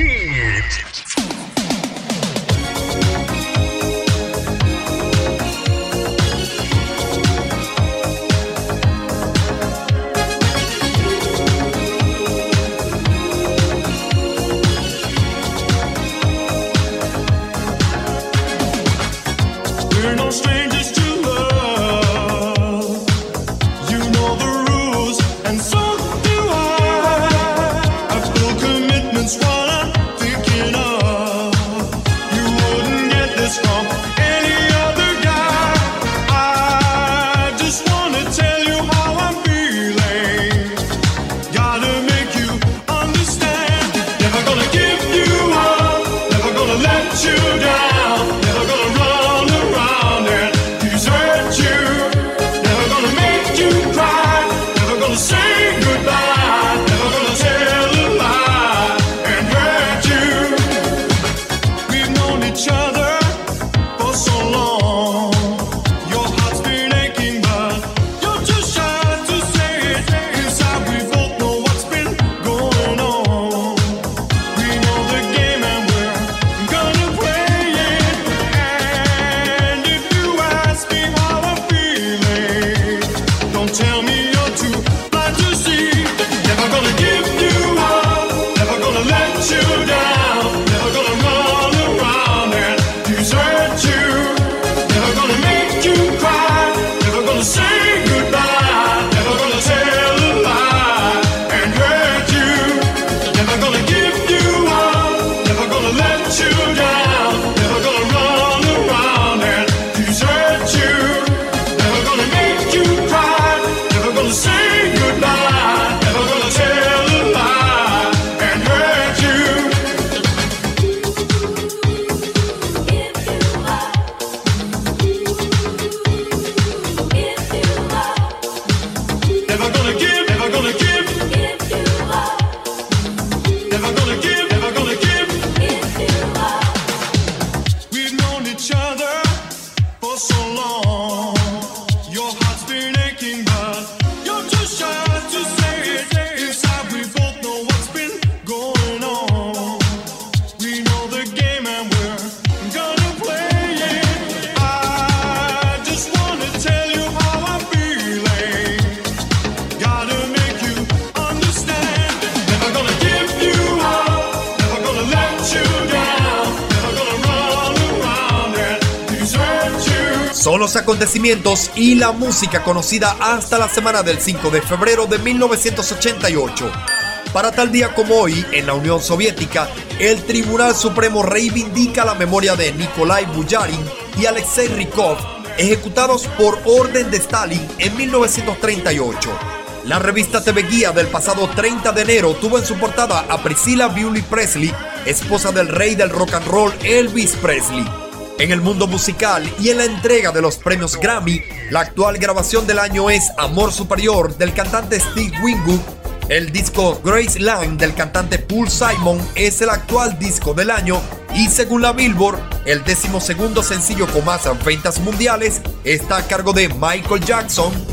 S5: G. y la música conocida hasta la semana del 5 de febrero de 1988. Para tal día como hoy, en la Unión Soviética, el Tribunal Supremo reivindica la memoria de Nikolai Bujarin y Alexei Rykov, ejecutados por orden de Stalin en 1938. La revista TV Guía del pasado 30 de enero tuvo en su portada a Priscilla Bewley Presley, esposa del rey del rock and roll Elvis Presley. En el mundo musical y en la entrega de los premios Grammy, la actual grabación del año es Amor Superior del cantante Steve Winwood. El disco Graceland del cantante Paul Simon es el actual disco del año y según la Billboard, el décimo segundo sencillo con más ventas mundiales está a cargo de Michael Jackson.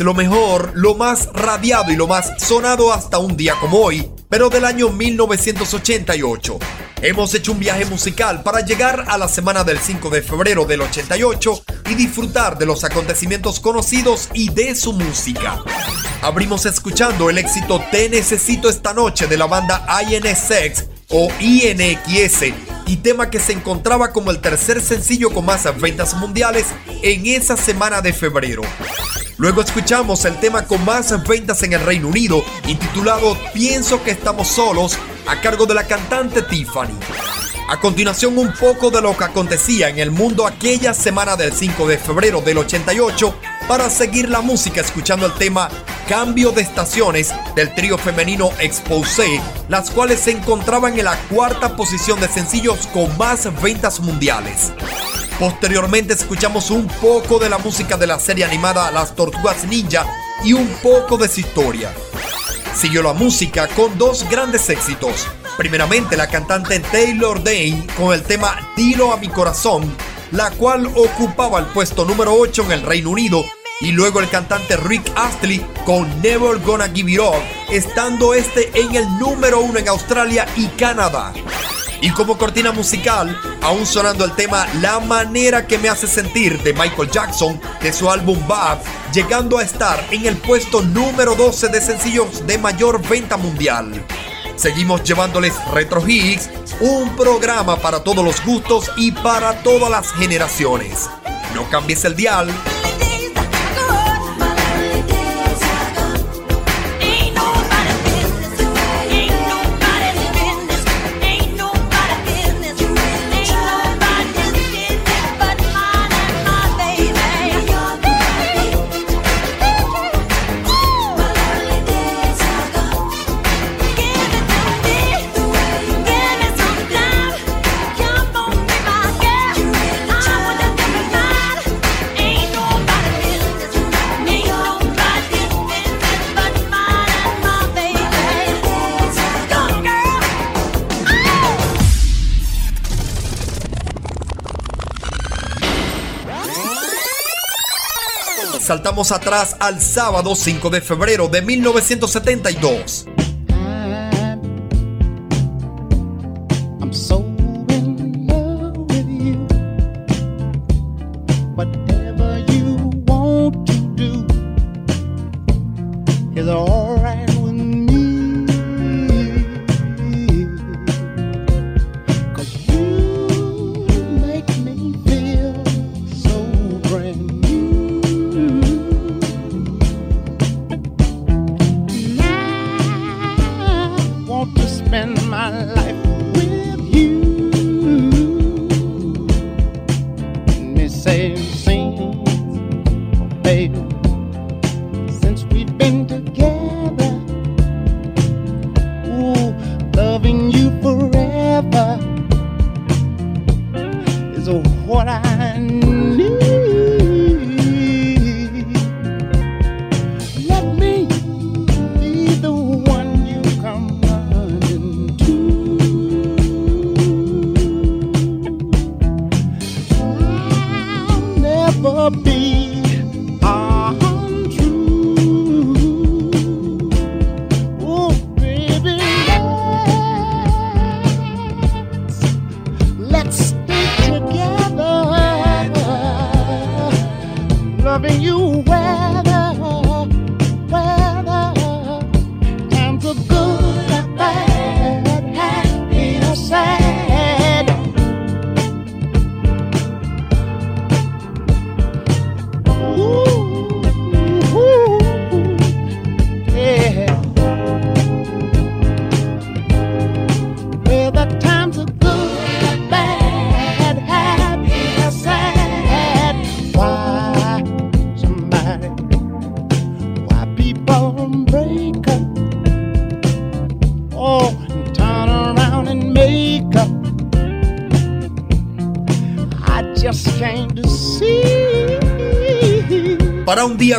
S5: Lo mejor, lo más radiado y lo más sonado hasta un día como hoy, pero del año 1988. Hemos hecho un viaje musical para llegar a la semana del 5 de febrero del 88 y disfrutar de los acontecimientos conocidos y de su música. Abrimos escuchando el éxito Te Necesito esta noche de la banda INSX o INXS y tema que se encontraba como el tercer sencillo con más ventas mundiales en esa semana de febrero. Luego escuchamos el tema con más ventas en el Reino Unido, intitulado Pienso que estamos solos, a cargo de la cantante Tiffany. A continuación un poco de lo que acontecía en el mundo aquella semana del 5 de febrero del 88,
S1: para seguir la música escuchando el tema Cambio de Estaciones del trío femenino Expose, las cuales se encontraban en la cuarta posición de sencillos con más ventas mundiales. Posteriormente escuchamos un poco de la música de la serie animada Las Tortugas Ninja y un poco de su historia. Siguió la música con dos grandes éxitos. Primeramente la cantante Taylor Dane con el tema Dilo a mi corazón, la cual ocupaba el puesto número 8 en el Reino Unido, y luego el cantante Rick Astley con Never Gonna Give It Up, estando este en el número 1 en Australia y Canadá. Y como cortina musical, aún sonando el tema La manera que me hace sentir de Michael Jackson de su álbum Bad, llegando a estar en el puesto número 12 de sencillos de mayor venta mundial. Seguimos llevándoles Retro Hits, un programa para todos los gustos y para todas las generaciones. No cambies el dial. Saltamos atrás al sábado 5 de febrero de 1972.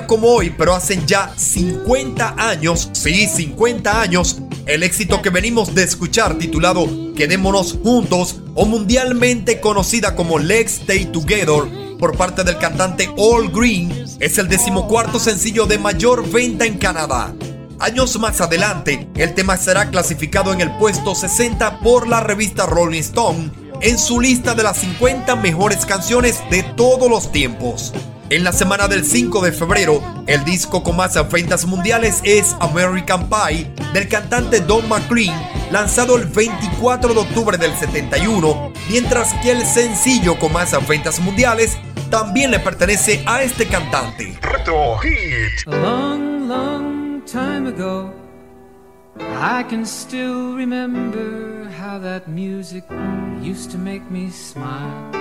S1: Como hoy, pero hacen ya 50 años, sí, 50 años, el éxito que venimos de escuchar titulado Quedémonos Juntos o mundialmente conocida como Let's Stay Together por parte del cantante All Green es el decimocuarto sencillo de mayor venta en Canadá. Años más adelante, el tema será clasificado en el puesto 60 por la revista Rolling Stone en su lista de las 50 mejores canciones de todos los tiempos. En la semana del 5 de febrero, el disco con más ventas mundiales es American Pie del cantante Don McLean, lanzado el 24 de octubre del 71, mientras que el sencillo con más ventas mundiales también le pertenece a este cantante.
S11: Retro Hit.
S15: A long, long time ago, I can still remember how that music used to make me smile.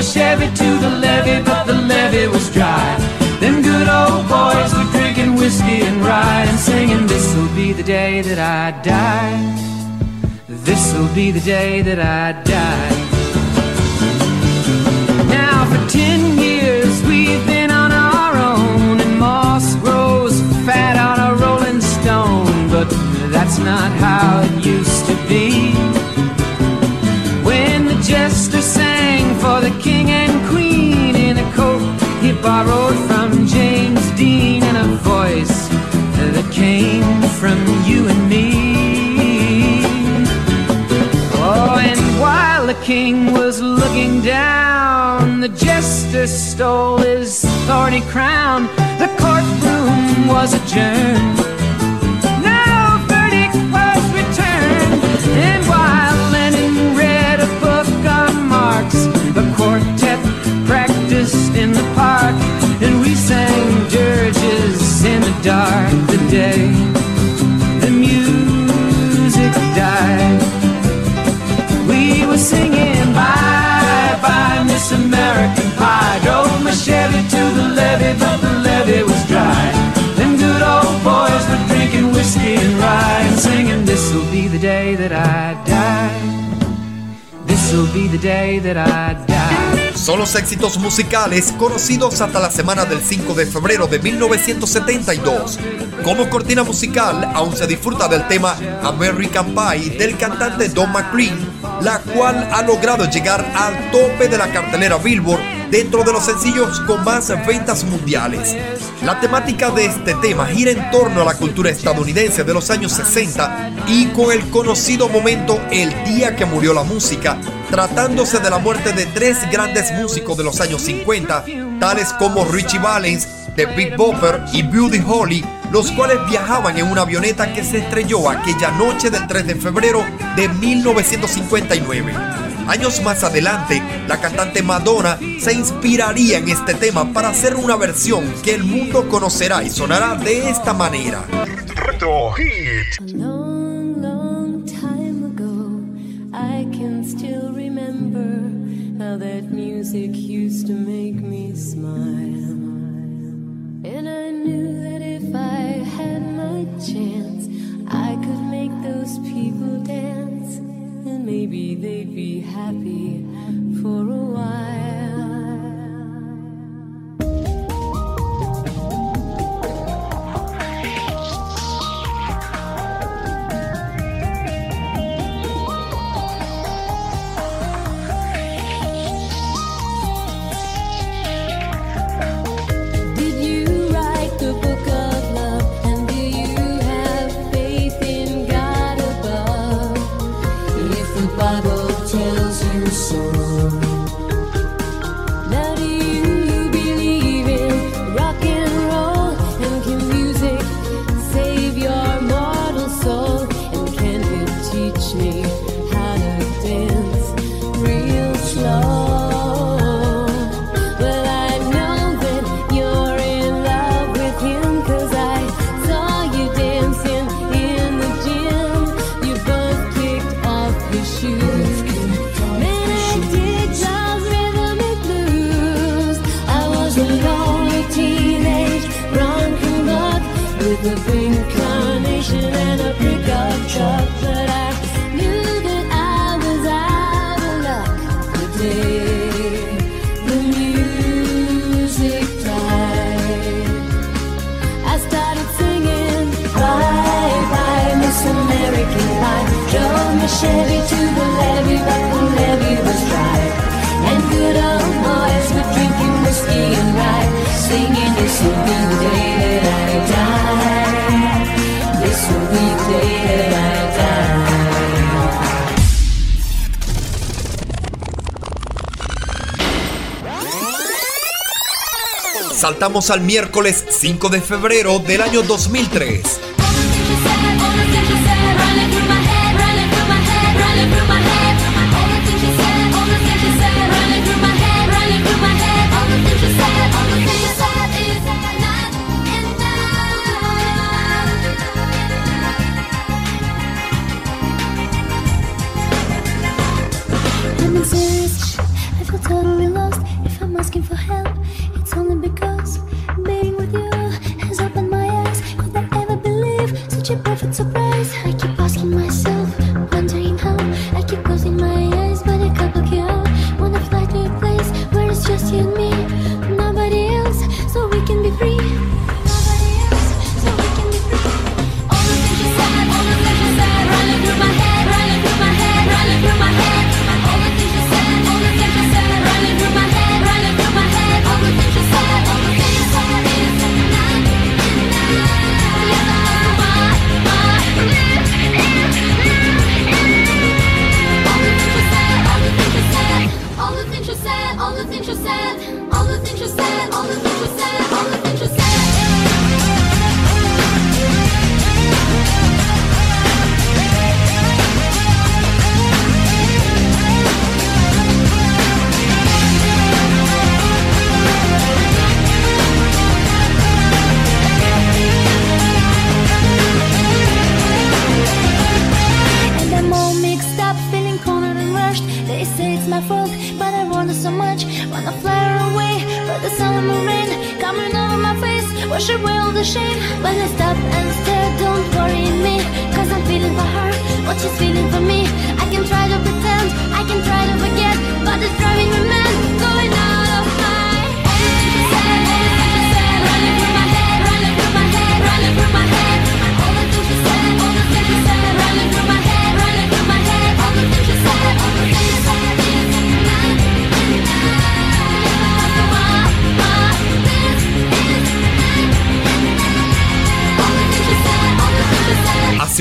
S15: My Chevy to the levee, but the levee was dry. Them good old boys were drinking whiskey and rye and singing, This'll be the day that I die. This'll be the day that I die. Now for ten years we've been on our own, and moss grows fat on a rolling stone. But that's not how it used to be. When the jester for the king and queen in a coat he borrowed from James Dean and a voice that came from you and me. Oh, and while the king was looking down, the jester stole his thorny crown. The courtroom was adjourned. Day the music died. We were singing bye bye Miss American Pie. Drove my Chevy to the levee, but the levee was dry. Them good old boys were drinking whiskey and rye and singing, This'll be the day that I die. This'll be the day that I die.
S1: Son los éxitos musicales conocidos hasta la semana del 5 de febrero de 1972. Como cortina musical, aún se disfruta del tema American Pie del cantante Don McLean, la cual ha logrado llegar al tope de la cartelera Billboard dentro de los sencillos con más ventas mundiales. La temática de este tema gira en torno a la cultura estadounidense de los años 60 y con el conocido momento El día que murió la música, tratándose de la muerte de tres grandes músicos de los años 50, tales como Richie Valens, The Big Bopper y Buddy Holly, los cuales viajaban en una avioneta que se estrelló aquella noche del 3 de febrero de 1959. Años más adelante, la cantante Madonna se inspiraría en este tema para hacer una versión que el mundo conocerá y sonará de esta manera.
S3: I can still remember how that music used to make me smile. And I knew that if I had my chance, I could make those people dance, maybe they'd be happy
S5: for a while.
S1: Llegamos al miércoles 5 de febrero del año 2003.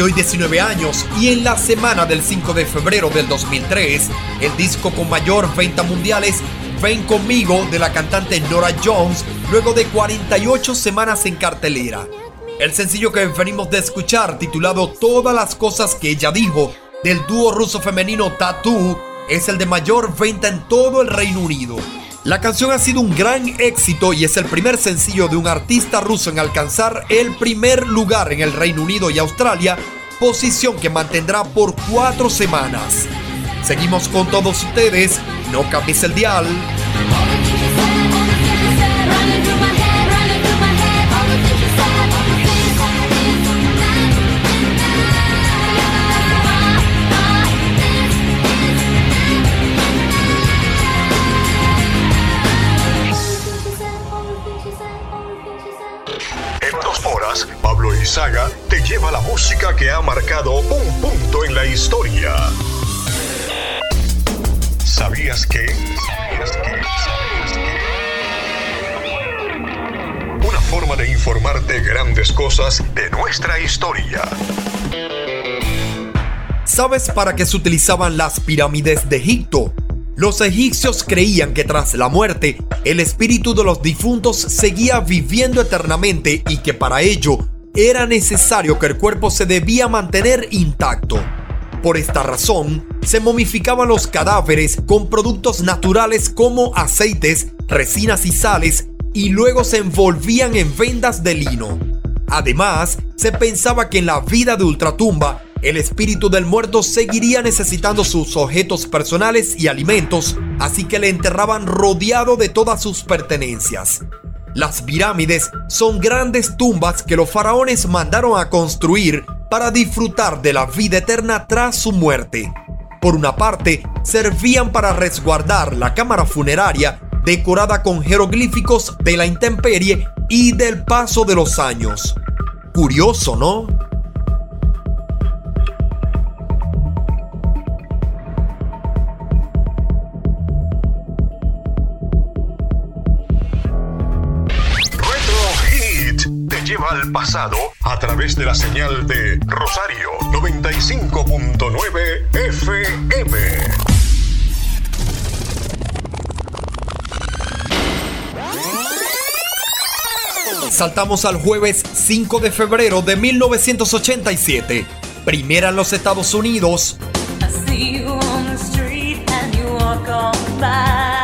S1: hoy 19 años y en la semana del 5 de febrero del 2003, el disco con mayor venta mundial es Ven conmigo de la cantante Nora Jones luego de 48 semanas en cartelera. El sencillo que venimos de escuchar titulado Todas las cosas que ella dijo del dúo ruso femenino Tattoo es el de mayor venta en todo el Reino Unido. La canción ha sido un gran éxito y es el primer sencillo de un artista ruso en alcanzar el primer lugar en el Reino Unido y Australia posición que mantendrá por cuatro semanas. Seguimos con todos ustedes, no cambies el dial.
S11: Izaga te lleva la música que ha marcado un punto en la historia. ¿Sabías que? ¿Sabías que? Una forma de informarte grandes cosas de nuestra historia.
S1: ¿Sabes para qué se utilizaban las pirámides de Egipto? Los egipcios creían que tras la muerte, el espíritu de los difuntos seguía viviendo eternamente y que para ello era necesario que el cuerpo se debía mantener intacto. Por esta razón, se momificaban los cadáveres con productos naturales como aceites, resinas y sales y luego se envolvían en vendas de lino. Además, se pensaba que en la vida de ultratumba, el espíritu del muerto seguiría necesitando sus objetos personales y alimentos, así que le enterraban rodeado de todas sus pertenencias. Las pirámides son grandes tumbas que los faraones mandaron a construir para disfrutar de la vida eterna tras su muerte. Por una parte, servían para resguardar la cámara funeraria decorada con jeroglíficos de la intemperie y del paso de los años. Curioso, ¿no?
S11: Al pasado a través de la señal de Rosario 95.9 FM.
S1: Saltamos al jueves 5 de febrero de 1987. Primera en los Estados Unidos.
S5: I see you on the street and you walk on by.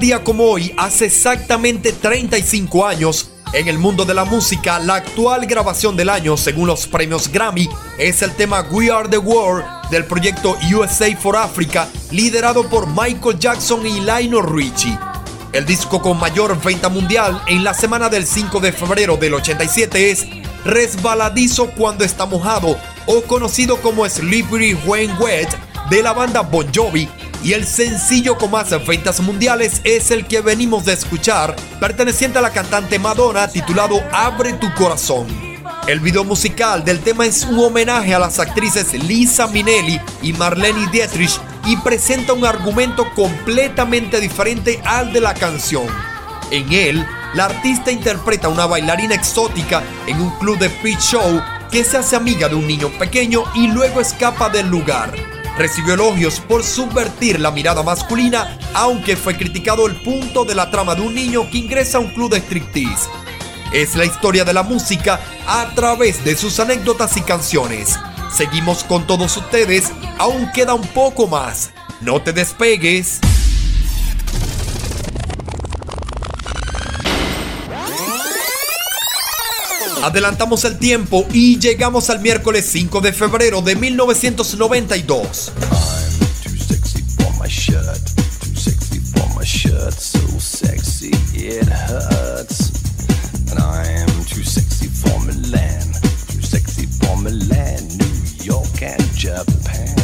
S1: Día como hoy, hace exactamente 35 años, en el mundo de la música, la actual grabación del año, según los premios Grammy, es el tema We Are the World del proyecto USA for Africa, liderado por Michael Jackson y Lionel Richie. El disco con mayor venta mundial en la semana del 5 de febrero del 87 es Resbaladizo cuando está mojado o conocido como Slippery When Wet de la banda Bon Jovi y el sencillo con más ventas mundiales es el que venimos de escuchar, perteneciente a la cantante Madonna titulado Abre tu corazón. El video musical del tema es un homenaje a las actrices Lisa Minnelli y Marlene Dietrich y presenta un argumento completamente diferente al de la canción. En él, la artista interpreta a una bailarina exótica en un club de freak show que se hace amiga de un niño pequeño y luego escapa del lugar. Recibió elogios por subvertir la mirada masculina, aunque fue criticado el punto de la trama de un niño que ingresa a un club de striptease. es la historia de la música a través de sus anécdotas y canciones. Seguimos con todos ustedes, aún queda un poco más. No te despegues. Adelantamos el tiempo y llegamos al miércoles 5 de febrero de 1992.
S16: for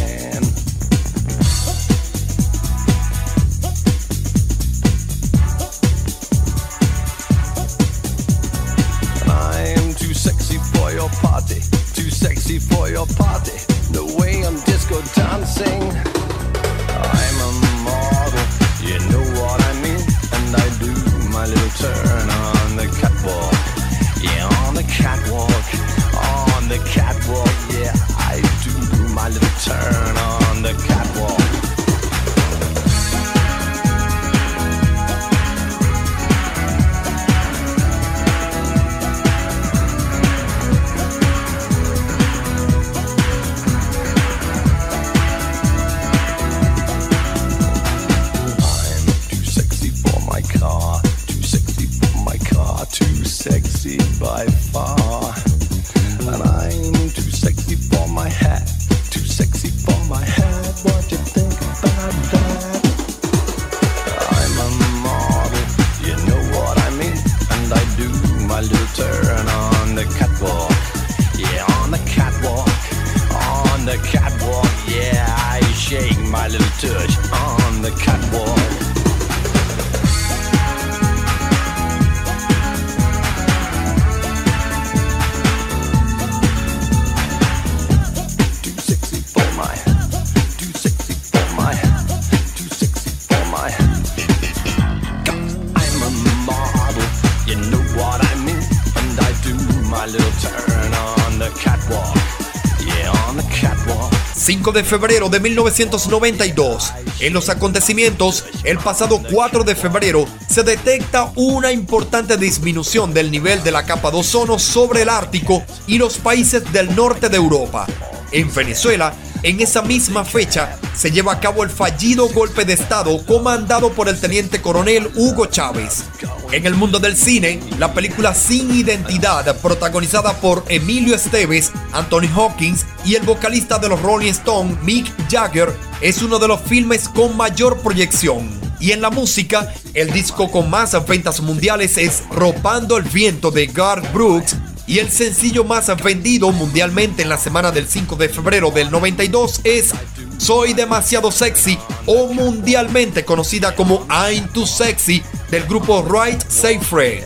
S1: 5 de febrero de 1992. En los acontecimientos, el pasado 4 de febrero se detecta una importante disminución del nivel de la capa de ozono sobre el Ártico y los países del norte de Europa. En Venezuela, en esa misma fecha, se lleva a cabo el fallido golpe de Estado comandado por el teniente coronel Hugo Chávez. En el mundo del cine, la película Sin Identidad, protagonizada por Emilio Esteves, Anthony Hawkins y el vocalista de los Rolling Stones, Mick Jagger, es uno de los filmes con mayor proyección. Y en la música, el disco con más ventas mundiales es Ropando el Viento de Garth Brooks y el sencillo más vendido mundialmente en la semana del 5 de febrero del 92 es Soy demasiado sexy o mundialmente conocida como I'm Too Sexy del grupo Right Safe Fred.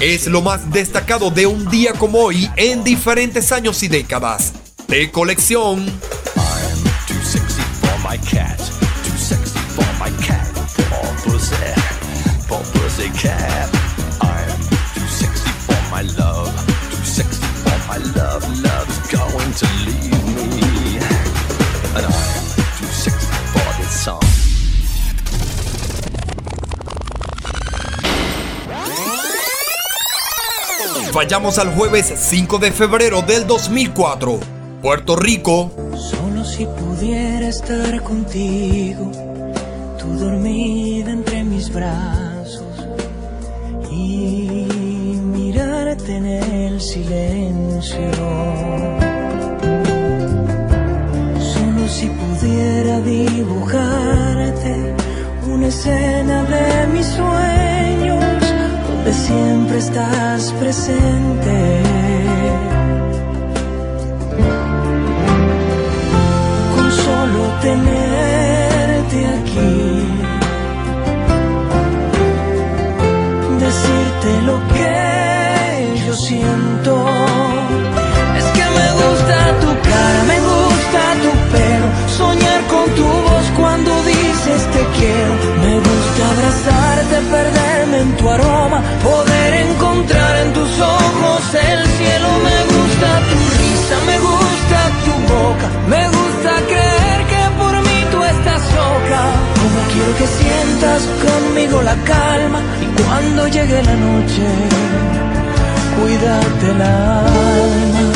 S1: Es lo más destacado de un día como hoy en diferentes años y décadas. De colección. Vayamos al jueves 5 de febrero del 2004. Puerto Rico.
S13: Solo si pudiera estar contigo, tú dormida entre mis brazos y mirarte en el silencio. Solo si pudiera dibujarte una escena de mis sueños donde siempre estás presente. Tenerte aquí, decirte lo que yo siento. Es que me gusta tu cara, me gusta tu pelo, soñar con tu voz cuando dices te quiero. Me gusta abrazarte, perderme en tu aroma, poder conmigo la calma y cuando llegue la noche cuidarte el alma.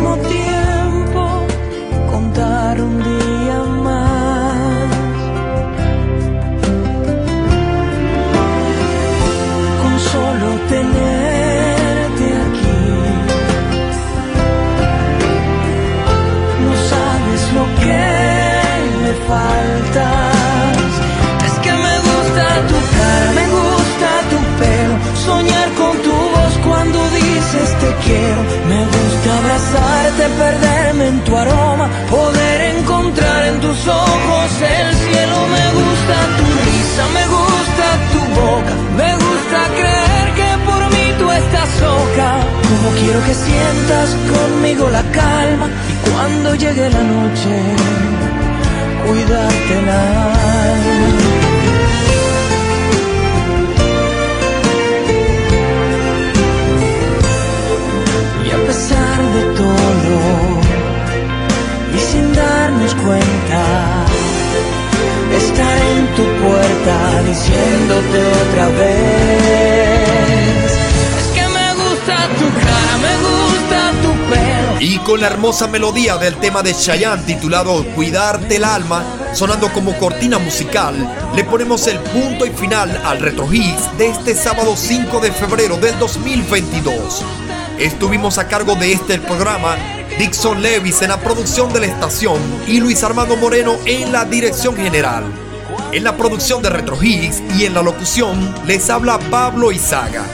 S13: Tiempo, contar un día más. con solo tenerte aquí. No sabes lo que me faltas. Es que me gusta tu cara, me gusta tu pelo, soñar con tu voz cuando dices te quiero. Abrazarte, perderme en tu aroma, poder encontrar en tus ojos el cielo. Me gusta tu risa, me gusta tu boca, me gusta creer que por mí tú estás loca. Como quiero que sientas conmigo la calma y cuando llegue la noche, cuidarte el alma. Puerta diciéndote otra vez. Que me gusta tu cara, me gusta tu pelo.
S1: Y con la hermosa melodía del tema de Chayanne titulado Cuidarte el alma, sonando como cortina musical, le ponemos el punto y final al Retro Hits de este sábado 5 de febrero del 2022. Estuvimos a cargo de este programa Dixon Levis en la producción de la estación y Luis Armando Moreno en la dirección general. En la producción de Retro Hits y en la locución les habla Pablo Izaga.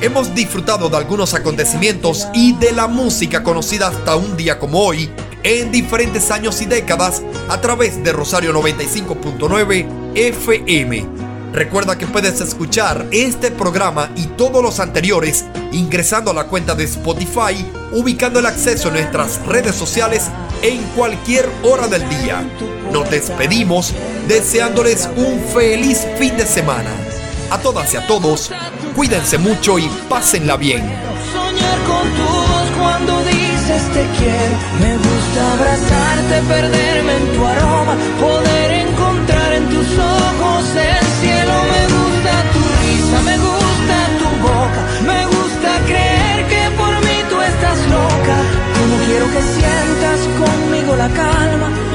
S1: Hemos disfrutado de algunos acontecimientos y de la música conocida hasta un día como hoy en diferentes años y décadas a través de Rosario 95.9 FM. Recuerda que puedes escuchar este programa y todos los anteriores ingresando a la cuenta de Spotify, ubicando el acceso en nuestras redes sociales en cualquier hora del día. Nos despedimos deseándoles un feliz fin de semana. A todas y a todos, cuídense mucho y pásenla bien.
S13: Soñar con tu voz cuando dices te quiero. Me gusta abrazarte, perderme en tu aroma, poder encontrar en tus ojos el cielo. Me gusta tu risa, me gusta tu boca, me gusta creer que por mí tú estás loca. Como quiero que sientas conmigo la calma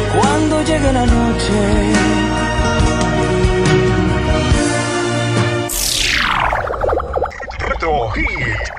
S13: llegue la noche.
S11: Hit